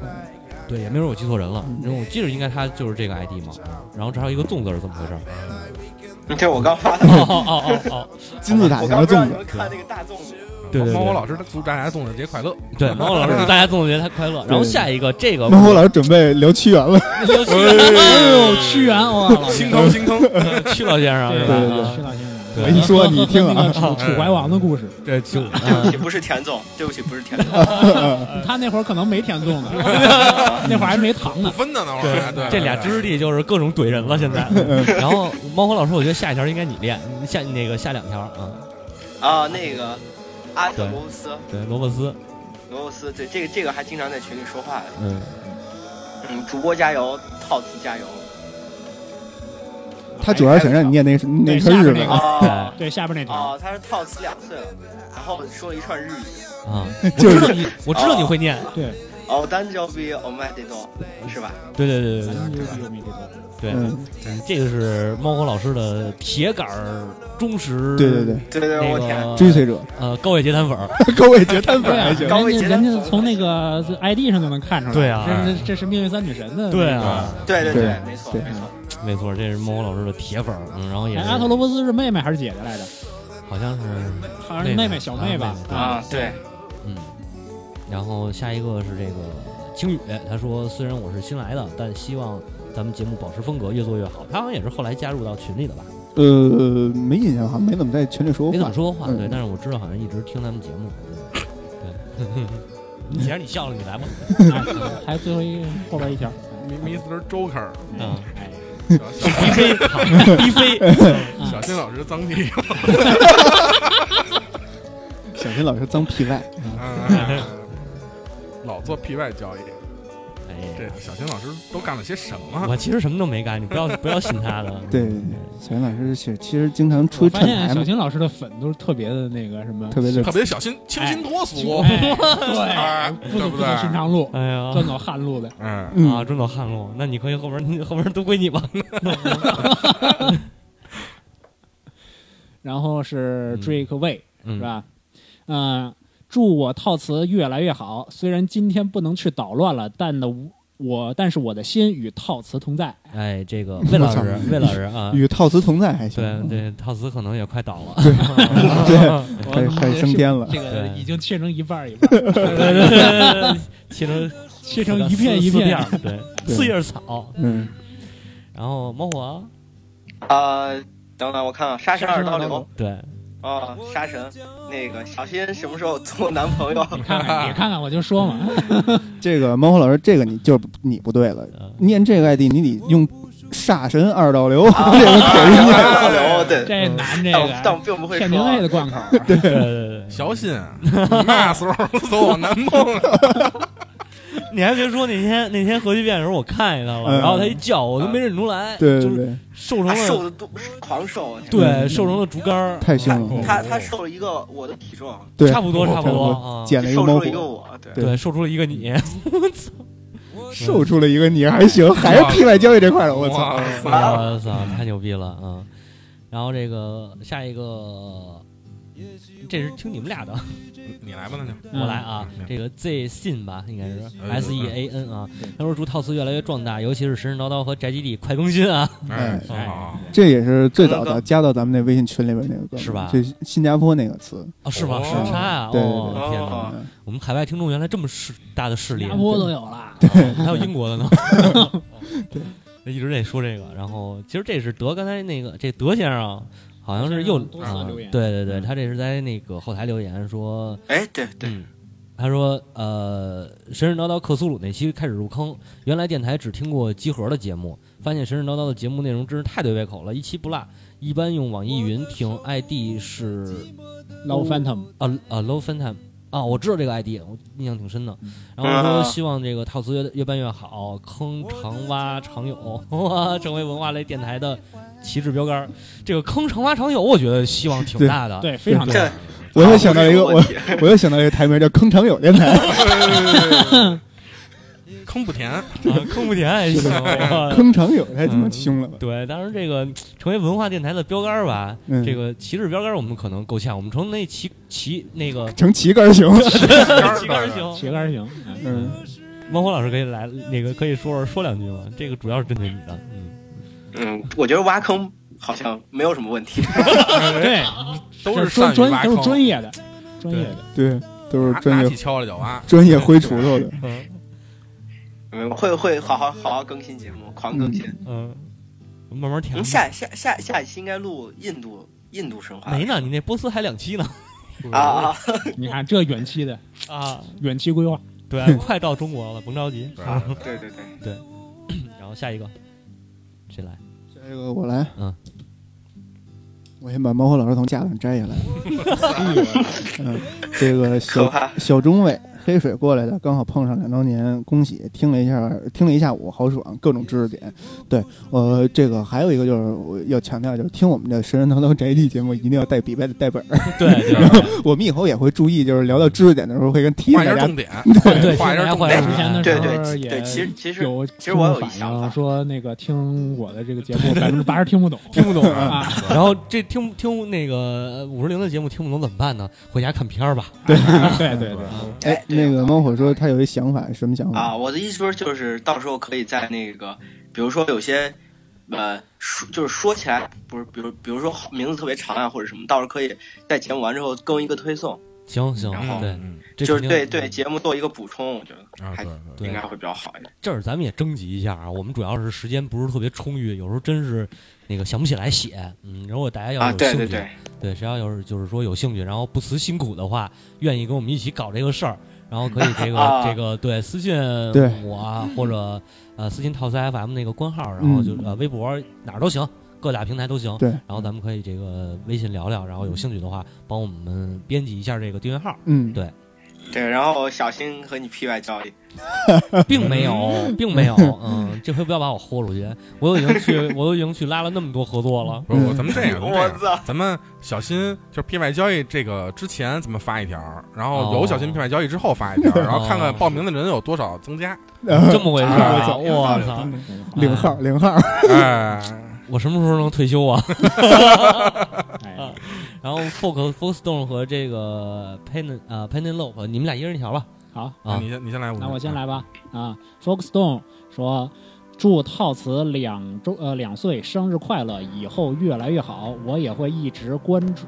对，也没准我记错人了。因为我记得应该他就是这个 ID 嘛。然后这还有一个粽子是怎么回事？你看我刚发的，哦哦哦哦，金字塔我前的粽子看那个大粽子。对对对猫火老师祝大家粽子节快乐。对，猫猫老师祝大家粽子节太快乐。然后下一个这个猫火老师准备聊屈原了。聊屈哎呦，屈原哇，老心爷坑心疼，屈老先生是对吧？对对啊屈老先生，对我一说你听啊 楚楚怀王的故事，这 就对不起，不是田总，对不起，不是田总。他那会儿可能没田总呢，那会儿还没糖不呢。分的那会儿，对，这俩知识地就是各种怼人了，现在。然后猫火老师，我觉得下一条应该你练，下那个下两条啊。啊，那个阿特罗斯，对，罗伯斯，罗伯斯，对这个这个还经常在群里说话的。嗯，嗯，主播加油，套词加油。他主要是想让你念那那下串日文边那个，哦对，下边那条，哦，他是套词两岁了，然后说了一串日语。啊，就 是我知道你，我知道你会念。对，哦，单就比 o m a d 多，是吧？对对对对咱对。对，嗯，这个是猫火老师的铁杆儿忠实，对对对，对对对，那我天，个追随者，呃高位截瘫粉儿，高位截瘫粉对啊，还行。高位人家截瘫粉人家从那个 ID 上就能看出来，对啊这是这是命运三女神的，对啊，对对对对，没错对没错。没错，这是猫火老师的铁粉儿，嗯，然后也哎，是阿特罗伯斯是妹妹还是姐姐来着？好像是好像是妹妹，小妹吧？对啊，对，嗯，然后下一个是这个青雨，他说虽然我是新来的，但希望咱们节目保持风格，越做越好。他好像也是后来加入到群里的吧，呃，没印象，好像没怎么在群里说话。怎么说过话，嗯对，但是我知道好像一直听咱们节目，对。对既然你笑了，你来吧。哎 还有最后一个后边一条，Mr. Joker，嗯，哎，小逼飞，逼飞，小新老师脏屁，小新老师脏屁外，嗯老做 PY 交易，哎这呀，小青老师都干了些什么？我其实什么都没干，你不要不要信他的。对对对，小青老师其实其实经常出我发现小秦老师的粉都是特别的那个什么，特别的特别小心，清新脱俗。哎哎对，不走不走对不对寻常路，哎呀，专走旱路的。嗯，嗯啊，专走旱路，那你可以后边后边都归你吧。然后是 Drake Way 嗯是吧？嗯，祝我套词越来越好。虽然今天不能去捣乱了，但呢我但是我的心与套词同在。哎，这个 魏老师，魏老师啊，与套词同在还行。对对，套词可能也快倒了。对，开始开始升天了。这个已经切成一半儿一半儿，对对对对，切成切成一片一片，对，对四叶草。嗯，然后猫火，啊，等等，我看看，杀神二刀流对，啊，杀神，那个小新什么时候做男朋友？你看看，你看看，我就说嘛，这个猫火老师，这个你就你不对了，嗯念这个 ID 你得用煞神二道流，啊 这个可以念。二道流，对，这难这个但我并不会天津卫说。的贯口，对对对对，小心，你嘛时候做我男朋友？你还别说，那天那天核聚变的时候，我看见他了，嗯。然后他一叫，我都没认出来，就是对对。对，瘦成了瘦，的都狂瘦，对，瘦成了竹竿儿，太凶了。他他瘦了一个我的体重，对，差不多差不多啊，捡了一个瘦出了一个我，对，对，瘦出了一个你，我 操瘦出了一个你还行，还是 P 外交易这块的，我操！我操，太牛逼了啊！然后这个下一个，这是听你们俩的，你来吧，那就嗯我来啊嗯。这个 Z Sin 吧，应该是嗯 S E A N 啊。他说祝套词越来越壮大，尤其是神神叨叨和宅基地快更新啊！哎，哎，这也是最早的加到咱们那微信群里边那个歌，是吧就新加坡那个词，哦，是吗？哦时差啊！对对哦，对天哪！我们海外听众原来这么势大的势力，新加坡都有了，还有英国的呢。对，一直在说这个。然后其实这是德刚才那个这德先生啊，好像是又啊对对对，他这是在那个后台留言说，哎，对对，嗯，他说呃，神神叨叨克苏鲁那期开始入坑，原来电台只听过集合的节目，发现神神叨叨的节目内容真是太对胃口了，一期不落。一般用网易云听，ID 是 Low Phantom，啊啊 Low Phantom 啊，我知道这个 ID，我印象挺深的。然后说希望这个套词越越办越好，坑常挖常有，哇，成为文化类电台的旗帜标杆。这个坑常挖常有，我觉得希望挺大的。对，非常这大。我又想到一个，我我又想到一个台名叫“坑常有电台 坑不甜，啊，坑不甜还 行。”，坑常有太他妈凶了吧？对，当然这个成为文化电台的标杆儿吧，嗯这个旗帜标杆儿我们可能够呛，我们成那旗旗那个成旗杆 行。旗杆儿行。旗杆行，嗯嗯，汪峰老师可以来，那个可以说说说两句吗？这个主要是针对你的，嗯，嗯，我觉得挖坑好像没有什么问题。对，都是专专都是，专业的，专业的。对，都是专业拿起锹来就挖。专业挥锄头的。嗯，会会好好好好更新节目，狂更新。嗯，慢慢填嗯，。下下下下一期应该录印度印度神话没呢，你那波斯还两期呢。啊 啊！你看这远期的 啊，远期规划，对，快到中国了，甭着急。对啊对对对对，然后下一个，谁来？下一个我来，嗯，我先把猫和老师从架子上摘下来。嗯，这个小。小中尉黑水过来的，刚好碰上两周年，恭喜！听了一下，听了一下午，好爽，各种知识点。对，呃，这个还有一个就是我要强调，就是听我们的神神叨叨宅地节目，一定要带笔带带本儿。对对我们以后也会注意，就是聊到知识点的时候，会跟提醒大家画一下重点，对，画一下重点对时候对也对其实其实有其实我有反映说那个听我的这个节目百分之八十听不懂，听不懂啊。然后这听听那个五十铃的节目听不懂怎么办呢？回家看片儿吧。对 对对对，哎，那个猫火说他有一想法，什么想法？啊，我的意思说就是到时候可以在那个，比如说有些，呃，说就是说起来不是，比如比如说名字特别长啊或者什么，到时候可以在节目完之后更一个推送，行行然后，对，嗯就是对对节目做一个补充，我觉得啊，还应该会比较好一点。这儿咱们也征集一下啊，我们主要是时间不是特别充裕，有时候真是那个想不起来写。嗯，如果大家要啊，有兴趣，对对对，对谁要有是就是说有兴趣，然后不辞辛苦的话，愿意跟我们一起搞这个事儿，然后可以这个、啊。这个对私信我啊或者呃私信套词 FM 那个官号，然后就、呃微博哪儿都行，各大平台都行。对。然后咱们可以这个微信聊聊，然后有兴趣的话帮我们编辑一下这个订阅号，嗯，对。对，然后小心和你 P 外交易。并没有，并没有，嗯，这回不要把我豁出去，我都已经去，我都已经去拉了那么多合作了。不是我，咱们这样，咱们这我，操！咱们小心就是 P 外交易这个之前咱们发一条，然后哦有小心 P 外交易之后发一条，然后看看报名的人有多少增加。这么回事我操！领号领号，哎，我什么时候能退休啊？哎，然后 Folk Folkstone 和这个 Pen 啊 Penelope，你们俩一人一条吧。好，啊你先你先来，那我先来吧。啊，Folkstone 说。祝套词两周呃两岁生日快乐，以后越来越好。我也会一直关注，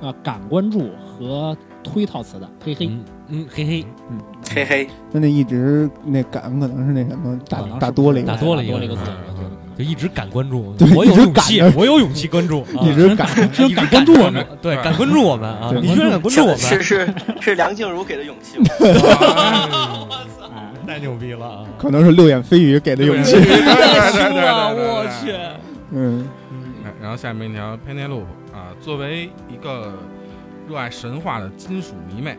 呃，敢关注和推套词的，嘿嘿。嗯嗯，嘿嘿，嘿嘿，那那一直那感可能是那什么大可能是大多了一个，打多了一个字嗯就一直敢关注，我有勇气我有勇气关注，啊一直敢。一直敢关注我们，对，敢关注我们啊！你居然敢关注我是们，是是是梁静茹给的勇气吗？哎，太牛逼了啊！可能是六眼飞鱼给的勇气。我对去！嗯，哎然后下面一条 Penelope 啊，作为一个热爱神话的金属迷妹，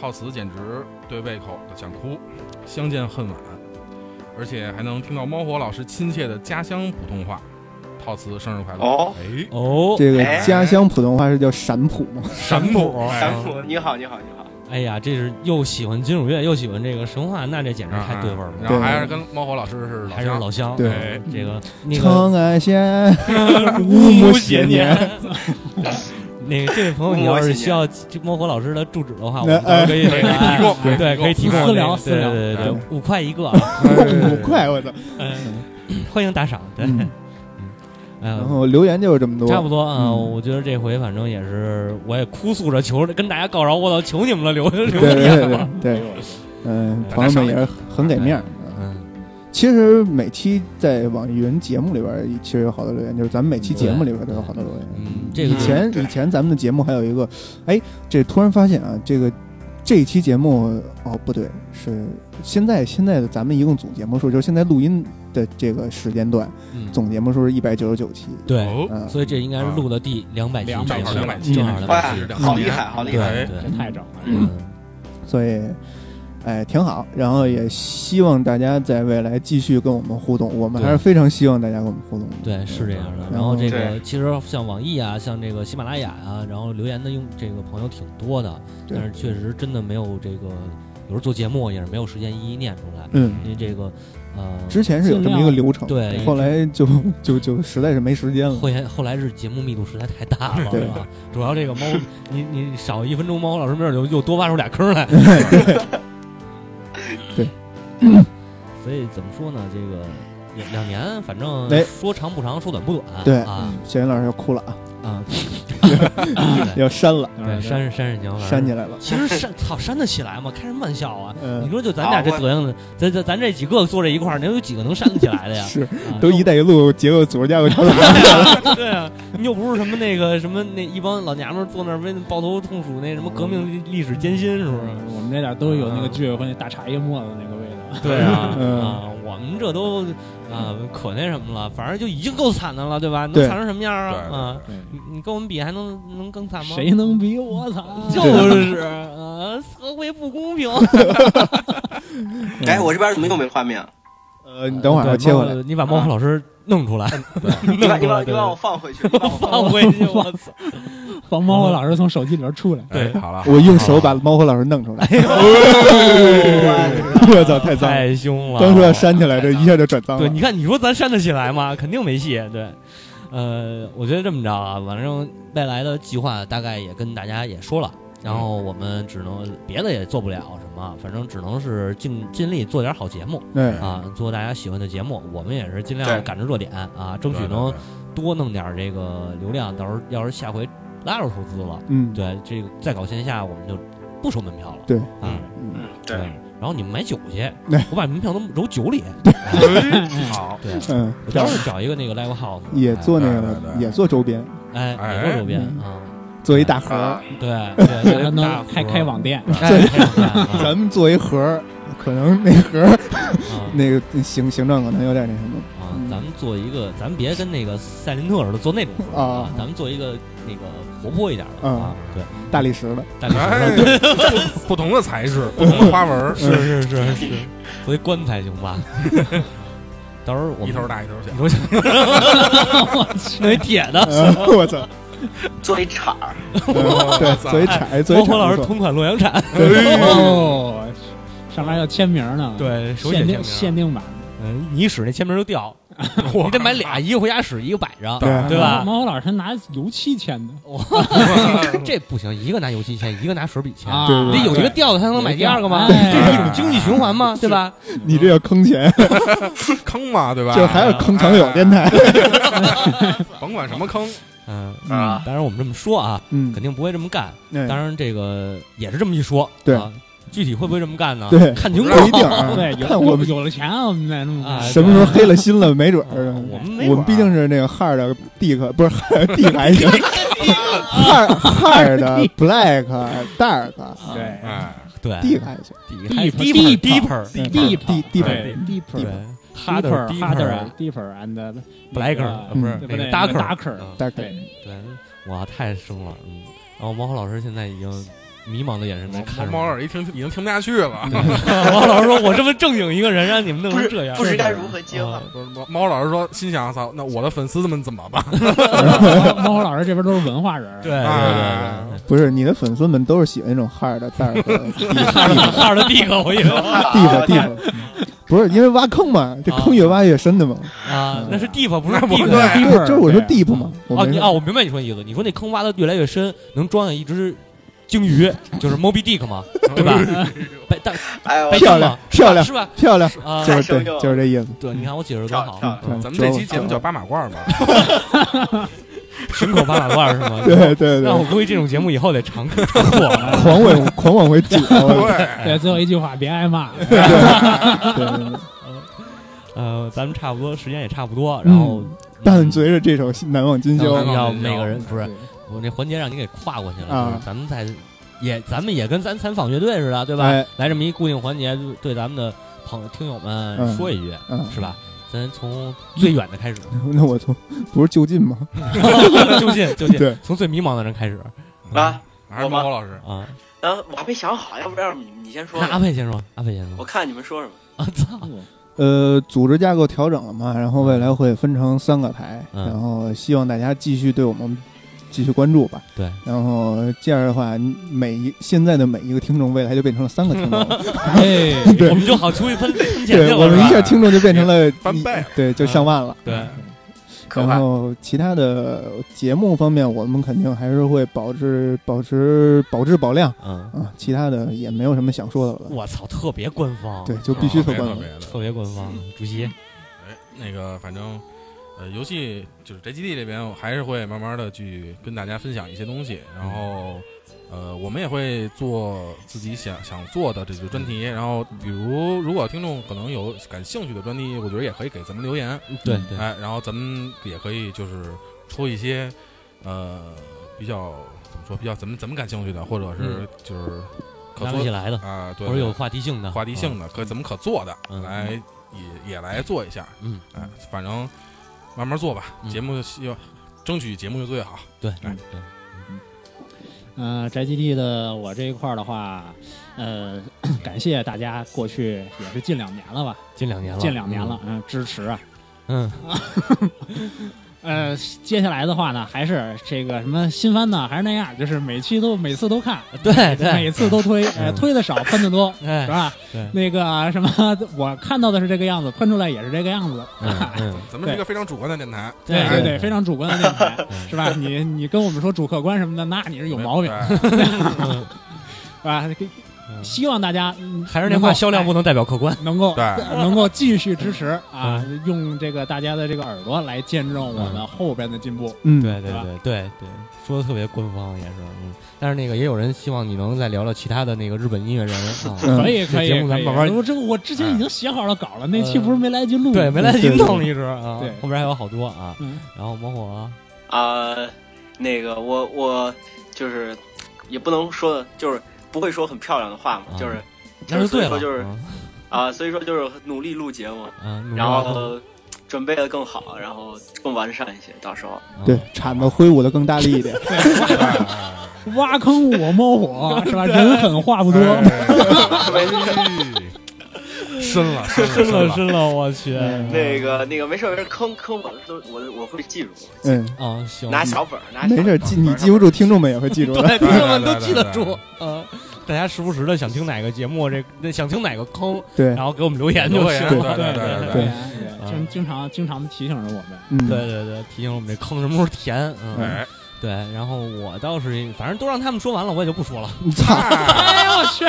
套词简直对胃口的想哭，相见恨晚，而且还能听到猫火老师亲切的家乡普通话。套词生日快乐！哦哎，哦，这个哎家乡普通话是叫陕普吗？陕普，陕普，你好，你好，你好。哎呀，这是又喜欢金属乐，又喜欢这个神话，那这简直太对味儿了。然后还是跟猫火老师是还是老乡，对哎这个那个长安县 五木邪邪年。那个这位朋友，你 要是需要这猫火老师的住址的话，我们可以提供对对，可以提供私聊私聊对对对对，五块一个啊，五块，我操！嗯，欢迎打赏，对，然后留言就是这么多，差不多啊，嗯。我觉得这回反正也是，我也哭诉着求着跟大家告饶，我操，求你们了，留留言吧。对，嗯，朋友们也是很给面儿。嗯，其实每期在网易云节目里边，其实有好多留言，就是咱们每期节目里边都有好多留言。嗯，这个以前以前咱们的节目还有一个，哎，这突然发现啊，这个这一期节目哦不对，是现在现在的咱们一共总节目数，就是现在录音的这个时间段，嗯总节目数是一百九十九期。对，哦，嗯，所以这应该是录的第两百期，200期正好200期正好两哇百期，，好厉害，好厉害！对对这，太整了。嗯，所以。哎，挺好，然后也希望大家在未来继续跟我们互动，我们还是非常希望大家跟我们互动的。对，是这样的。然后这个其实像网易啊，像这个喜马拉雅啊，然后留言的用这个朋友挺多的，但是确实真的没有这个，有时候做节目也是没有时间一一念出来，嗯，因为这个呃，之前是有这么一个流程，对后来就就 就实在是没时间了。后来后来是节目密度实在太大了，对吧？主要这个猫，你你少一分钟，猫老师没准就又多挖出俩坑来。对，所以怎么说呢？这个两两年，反正哎说长不长，说短不短。对啊小云老师要哭了啊，啊，要删了，对，删是删是行，删起来了。其实删操删得起来吗？开什么玩笑啊！你嗯，说就咱俩这德行的，咱咱咱这几个坐这一块儿，能有几个能删得起来的呀？是啊都“一带一路”结构组织架构调整。对啊，你又不是什么那个什么那一帮老娘们儿坐那儿为抱头痛楚那什么革命历历史艰辛，是不是？我们这点都有那个居委会那大茶叶沫子那个。对啊，嗯啊，我们这都啊可那什么了，反正就已经够惨的了，对吧？能惨成什么样啊？啊，你你跟我们比还能能更惨吗？谁能比我惨？就是啊，社会不公平。哎，我这边怎么又没画面啊？呃，你等会儿我切回来。你把猫和老师弄出来，你把你把 你把我放回去，放放回去，我操！把猫和老师从手机里边出来。对哎好了，我用手把猫和老师弄出来。我操，太脏了！太凶了！刚说要删起来，这一下就转脏了。对，你看，你说咱扇得起来吗？肯定没戏。对，呃，我觉得这么着啊，反正未来的计划大概也跟大家也说了，然后我们只能别的也做不了什么，反正只能是尽尽力做点好节目对，啊，做大家喜欢的节目。我们也是尽量赶着热点啊，争取能多弄点这个流量。到时候要是下回拉着投资了，嗯，对这个再搞线下，我们就不收门票了。对啊，嗯，嗯，对对，。然后你们买酒去对，我把门票都揉酒里。哎好，对，嗯，我到时候找一个那个 live house，也做那个也做周边，哎，哎也做周边嗯啊，做一大盒。对对，还能开开网店，哎开网店啊 咱们做一盒儿，可能那盒 那个形形状可能有点那什么。啊，咱们做一个，咱们别跟那个赛林特似的做那种盒啊啊，咱们做一个那个活泼一点的啊啊，对，大理石的，大理石哎的，对，不同的材质，不同的花纹，是是是是，作为棺材行吧？到时候我一头大一头小一。头小，弄一铁的。呃我操！做一铲儿，呃对，做一铲，做一铲包括老师。同款洛阳铲，哦，上面要签名呢，，对，手写签名，限定限定版，嗯，你一使那签名就掉，你得买俩，一个回家使，一个摆着，对对吧？猫老师他拿油漆签的这不行，一个拿油漆签，一个拿水笔签，啊，对对得有一个掉的才能买第二个吗？哎这是一种经济循环吗？对吧？你这叫坑钱，坑嘛，对吧？就还是坑常有电台。甭管什么坑，嗯啊。当然我们这么说啊，嗯。肯，定不会这么干。哎。当然这个也是这么一说，对。啊，具体会不会这么干呢？对。看情况。不一。定啊。对，有看我们有了钱，我们再这么啊干。什么时候黑了心了，没准儿。我们没准儿我们毕竟是那个 hard dick，不是 hard dick 还行，hard hard black dark 对。哎，对 dick 还行底还 Deep- deeper deep- deeper deep- deep- 对 deeper 对 harder harder harder deeper and blacker 呃不是 darker darker 对，对，哇，太生了，嗯。然后毛浩老师现在已经迷茫的眼神在看猫猫耳一听已经听不下去了。毛 老师说：“我这么正经一个人，让你们弄成这样，不知该如何接话猫猫老师说，心想操，那我的粉丝们怎么办？猫 猫老师这边都是文化人，对对哎对不是你的粉丝们都是喜欢那种 hard dark 对，哈尔的地个，我以为 deep deep，不是因为挖坑嘛，这坑越挖越深的嘛。啊，那是 deep，，不是那不地对就是我说 deep 嘛。我哦，你哦，我明白你说的意思。你说那坑挖的越来越深，能装下一只鲸鱼，就是 Moby Dick 嘛，对吧？白大漂亮漂亮是吧？漂亮，啊，就是对，就是这意思。对，你看我解释多好咱们这期节目叫八马褂吧？群口八马褂是吗？对对那我，估计这种节目以后得常常做。狂往 狂往回挤。对，对，最后一句话别挨骂。对对对呃，咱们差不多时间也差不多，然后伴随着这首《难忘今宵要》，每个人不是我这环节让你给跨过去了，咱们再也咱们也跟咱采访乐队似的，对吧？哎来这么一固定环节，对咱们的朋友听友们嗯说一句，嗯是吧？咱从最远的开始，那我从不是就近吗？就 近就近，对从最迷茫的人开始。啊，还是我吗猫猫老师？啊，然后我还没想好，要不然你你先说那阿吧。佩先说，阿佩先说。我看你们说什么。啊操！呃，组织架构调整了嘛，然后未来会分成三个台，嗯然后希望大家继续对我们继续关注吧。对，然后这样的话，每一现在的每一个听众，未来就变成了三个听众了。哎，对我们就好出去喷喷钱去对，我？们一下听众就变成了一翻倍对，就上万了。对，然后其他的节目方面，我们肯定还是会保质、保持、保质保量嗯，啊。其他的也没有什么想说的了。我操，特别官方，对，就必须特特官方。别。特别官方，主席，哎，那个反正，呃，游戏就是宅基地这边，我还是会慢慢的去跟大家分享一些东西，然后，呃，我们也会做自己想想做的这个专题，然后比如如果听众可能有感兴趣的专题，我觉得也可以给咱们留言，对对，哎，然后咱们也可以就是出一些，呃，比较怎么说，比较怎么怎么感兴趣的，或者是就是可做起来的，啊，对，或者有话题性的，话题性的，可怎么可做的，嗯。来也也来做一下，嗯，哎，反正慢慢做吧，嗯。节目要争取节目越做越好。对嗯对，呃，宅基地的我这一块儿的话，呃，感谢大家过去也是近两年了吧，近两年了，近两年了，嗯，支持啊。嗯，呃，接下来的话呢，还是这个什么新番呢，还是那样，就是每期都每次都看，嗯，对对，每次都推，推的少，喷的多，哎是吧？那个什么，我看到的是这个样子，喷出来也是这个样子。嗯嗯，咱们是一个非常主观的电台，对对对，非常主观的电台，嗯 是吧？你你跟我们说主客观什么的，那你是有毛病，是吧？希望大家嗯还是那话，销量不能代表客观，能够对。能够继续支持啊，用这个大家的这个耳朵来见证我们后边的进步。嗯，对对对对对，说的特别官方也是，嗯，但是那个也有人希望你能再聊聊其他的那个日本音乐人 啊，嗯可以可以节目咱慢慢我这个我之前已经写好了稿了，那期不是没来得及录，对，没来得及弄一直啊对，后边还有好多啊，嗯。然后包括啊、那个我我就是也不能说，就是不会说很漂亮的话嘛，啊。就是那就对了，所以说就是嗯啊、所以说就是努力录节目，嗯，然后准备的更好，然后更完善一些，到时候。嗯。对，铲子挥舞的更大力一点。挖坑我冒火是吧？人狠话不多，深了，深了，深了了。深了，我去，嗯。那个那个没事儿没事，坑坑我的都我我会记住，嗯，啊，行，拿小本儿拿小没事记你记不住，听众们也会记住的。对，听众们都记得住，嗯，大家时不时的想听哪个节目，这那想听哪个坑，对。然，后给我们留言就留言行了，对对对对对对，经经常经常提醒着我们。嗯，对对对，提醒我们这坑什么时候填，嗯，哎，对，然后我倒是反正都让他们说完了，我也就不说了，操，哎呦我去！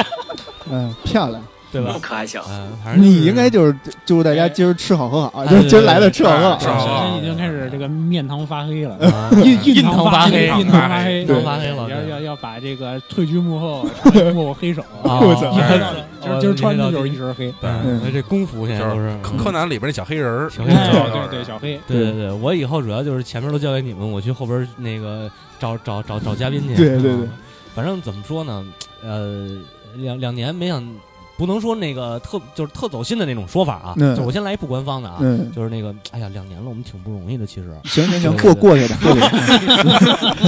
嗯，漂亮。对吧？不？可还行。嗯，反正你应该就是祝祝大家今儿吃好喝好，哎就是今儿来了吃好喝好。吃好喝好。现在已经开始这个面堂发黑了，啊印印堂发发黑。印堂发黑，印堂发黑了要要要把这个退居幕后，幕后黑手。啊我操一黑到哦今儿今儿穿的就是一身黑。对，嗯。那这功夫现在都是柯柯南里边那小黑人儿，小黑人儿。哎对对，小黑，对对对，我以后主要就是前面都交给你们，我去后边那个找找找找嘉宾去。对对对。啊反正怎么说呢，呃，两两年没想，不能说那个特就是特走心的那种说法啊，嗯就我先来一不官方的啊，嗯，就是那个，哎呀，两年了，我们挺不容易的，其实行行行，过过去吧，过去吧。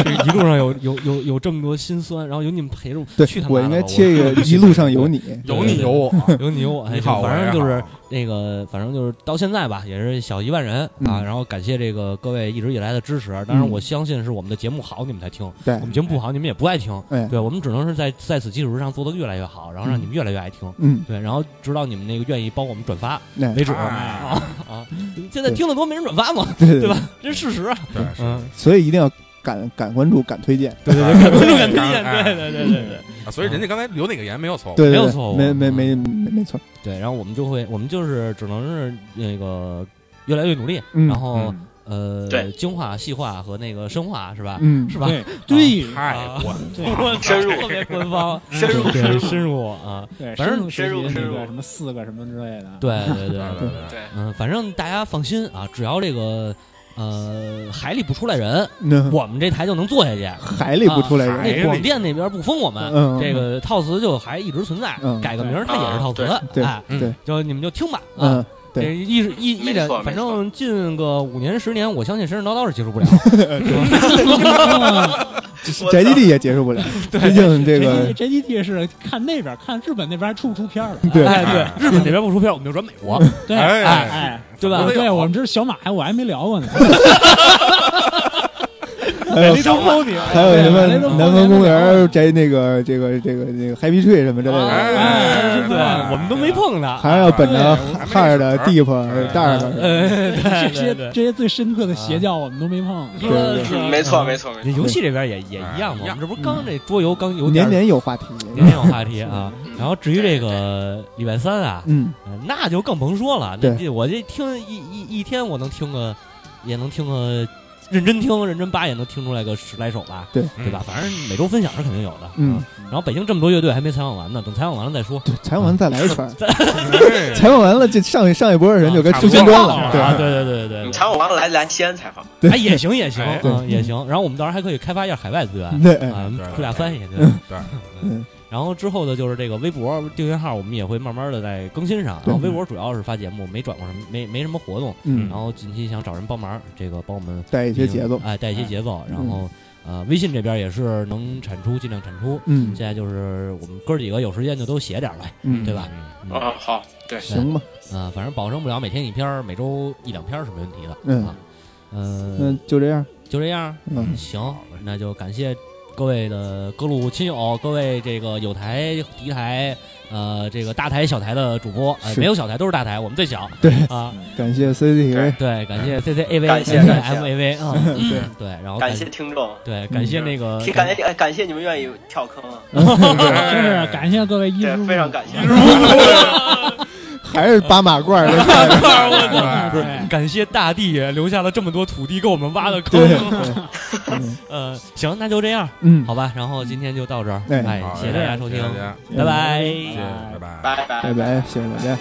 这 一路上有有有有这么多心酸，然后有你们陪着我，对去他，妈的吧我应该切一个一路上有你。有你有我，有你有我，哎你好，反正就是那个，反正就是到现在吧，也是小一万人啊。嗯然后感谢这个各位一直以来的支持。当然，嗯我相信是我们的节目好，你们才听；对我，们节目不好，你们也不爱听。哎，对，我们只能是在在此基础之上做得越来越好，然后让你们越来越爱听。嗯，对，然后直到你们那个愿意帮我们转发为止。哎。啊啊！现在听得多没人转发嘛，对。对对吧？这是事实啊。嗯，所以一定要敢敢关注，敢推荐。对对对，敢关注敢推荐，哎对对对对对。啊所以人家刚才留那个言没有错。误，对，对对没有错。误没没没没没错。对，然后我们就会，我们就是只能是那个越来越努力，嗯。然后嗯呃，对。精化、细化和那个深化是吧？嗯，是吧？对。对。太啊我我操深入。特别官方，深入。对。深入。深入啊！对，反正深入深入那个什么四个什么之类的。对对对对。对，对对，嗯，反正大家放心啊，只要这个呃海里不出来人，那我们这台就能做下去。海里不出来那广电那边不封我们，嗯，这个套词就还一直存在，嗯。改个名儿它也是套词啊，对哎，对，就你们就听吧啊。嗯，对这一一一点，反正近个五年十年，我相信神神叨叨是接受不了。宅基地也结束不了，毕竟这个 JDT 是看那边，看日本那边还出不出片了？对哎，对，日本这边不出片，我们就转美国，对，哎哎哎，对吧对，我们这小马还我还没聊过呢。还有你都包你，还有什么南方公园摘那个这个这个这个 Happy Tree 什么之类的，哎对，我们都没碰呢。还是要本着对哈尔的 Deep 大的，呃，这些。这些最深刻的邪教我们都没碰。没错没错没错。游戏这边也也一样嘛，我们这不是刚这桌游刚有年年有话题，年年有话题啊。然后至于这个礼拜三啊，嗯，呃那就更甭说了。这我这听一一一天，我能听个，也能听个，认真听认真扒也能听出来个十来首吧，对。对吧？反正每周分享是肯定有的。嗯。啊然后北京这么多乐队还没采访完呢，等采访完了再说。对，采访完再来一圈，哎。采访完了，这上一上一波人就该出新歌了，啊，对，对对对对对。你采访完了来来西安采访，哎，也行也行，嗯也行。然后我们到时候还可以开发一下海外资源对，啊，对出俩翻译，对。对，嗯然后之后的就是这个微博订阅号，我们也会慢慢的在更新上。然后微博主要是发节目，没转过什么，没没什么活动。嗯然，后近期想找人帮忙，这个帮我们带一些节奏，哎，带一些节奏。然后呃，微信这边也是能产出尽量产出。嗯现在就是我们哥几个有时间就都写点呗，嗯，对吧？嗯啊好，对，行吧，啊，反正保证不了每天一篇儿，每周一两篇儿是没问题的。嗯啊，呃，那就这样，就这样。嗯，行，那就感谢各位的各路亲友，各位这个有台、敌台、呃，这个大台、小台的主播，呃，没有小台，都是大台，我们最小。对。啊，感谢 CCTV，对，感谢 CCAV，感谢感感谢。MAV 啊，对，对，然后感谢听众，对，感谢那个感谢哎感谢你们愿意跳坑啊，真 是感谢各位衣对，非常感谢。还是八马褂儿的。看着，不是感谢大地留下了这么多土地给我们挖的坑。嗯 呃，行，那就这样，嗯，好吧。然后今天就到这儿，哎。谢谢大家收听。拜拜。拜拜。拜拜，谢谢大家。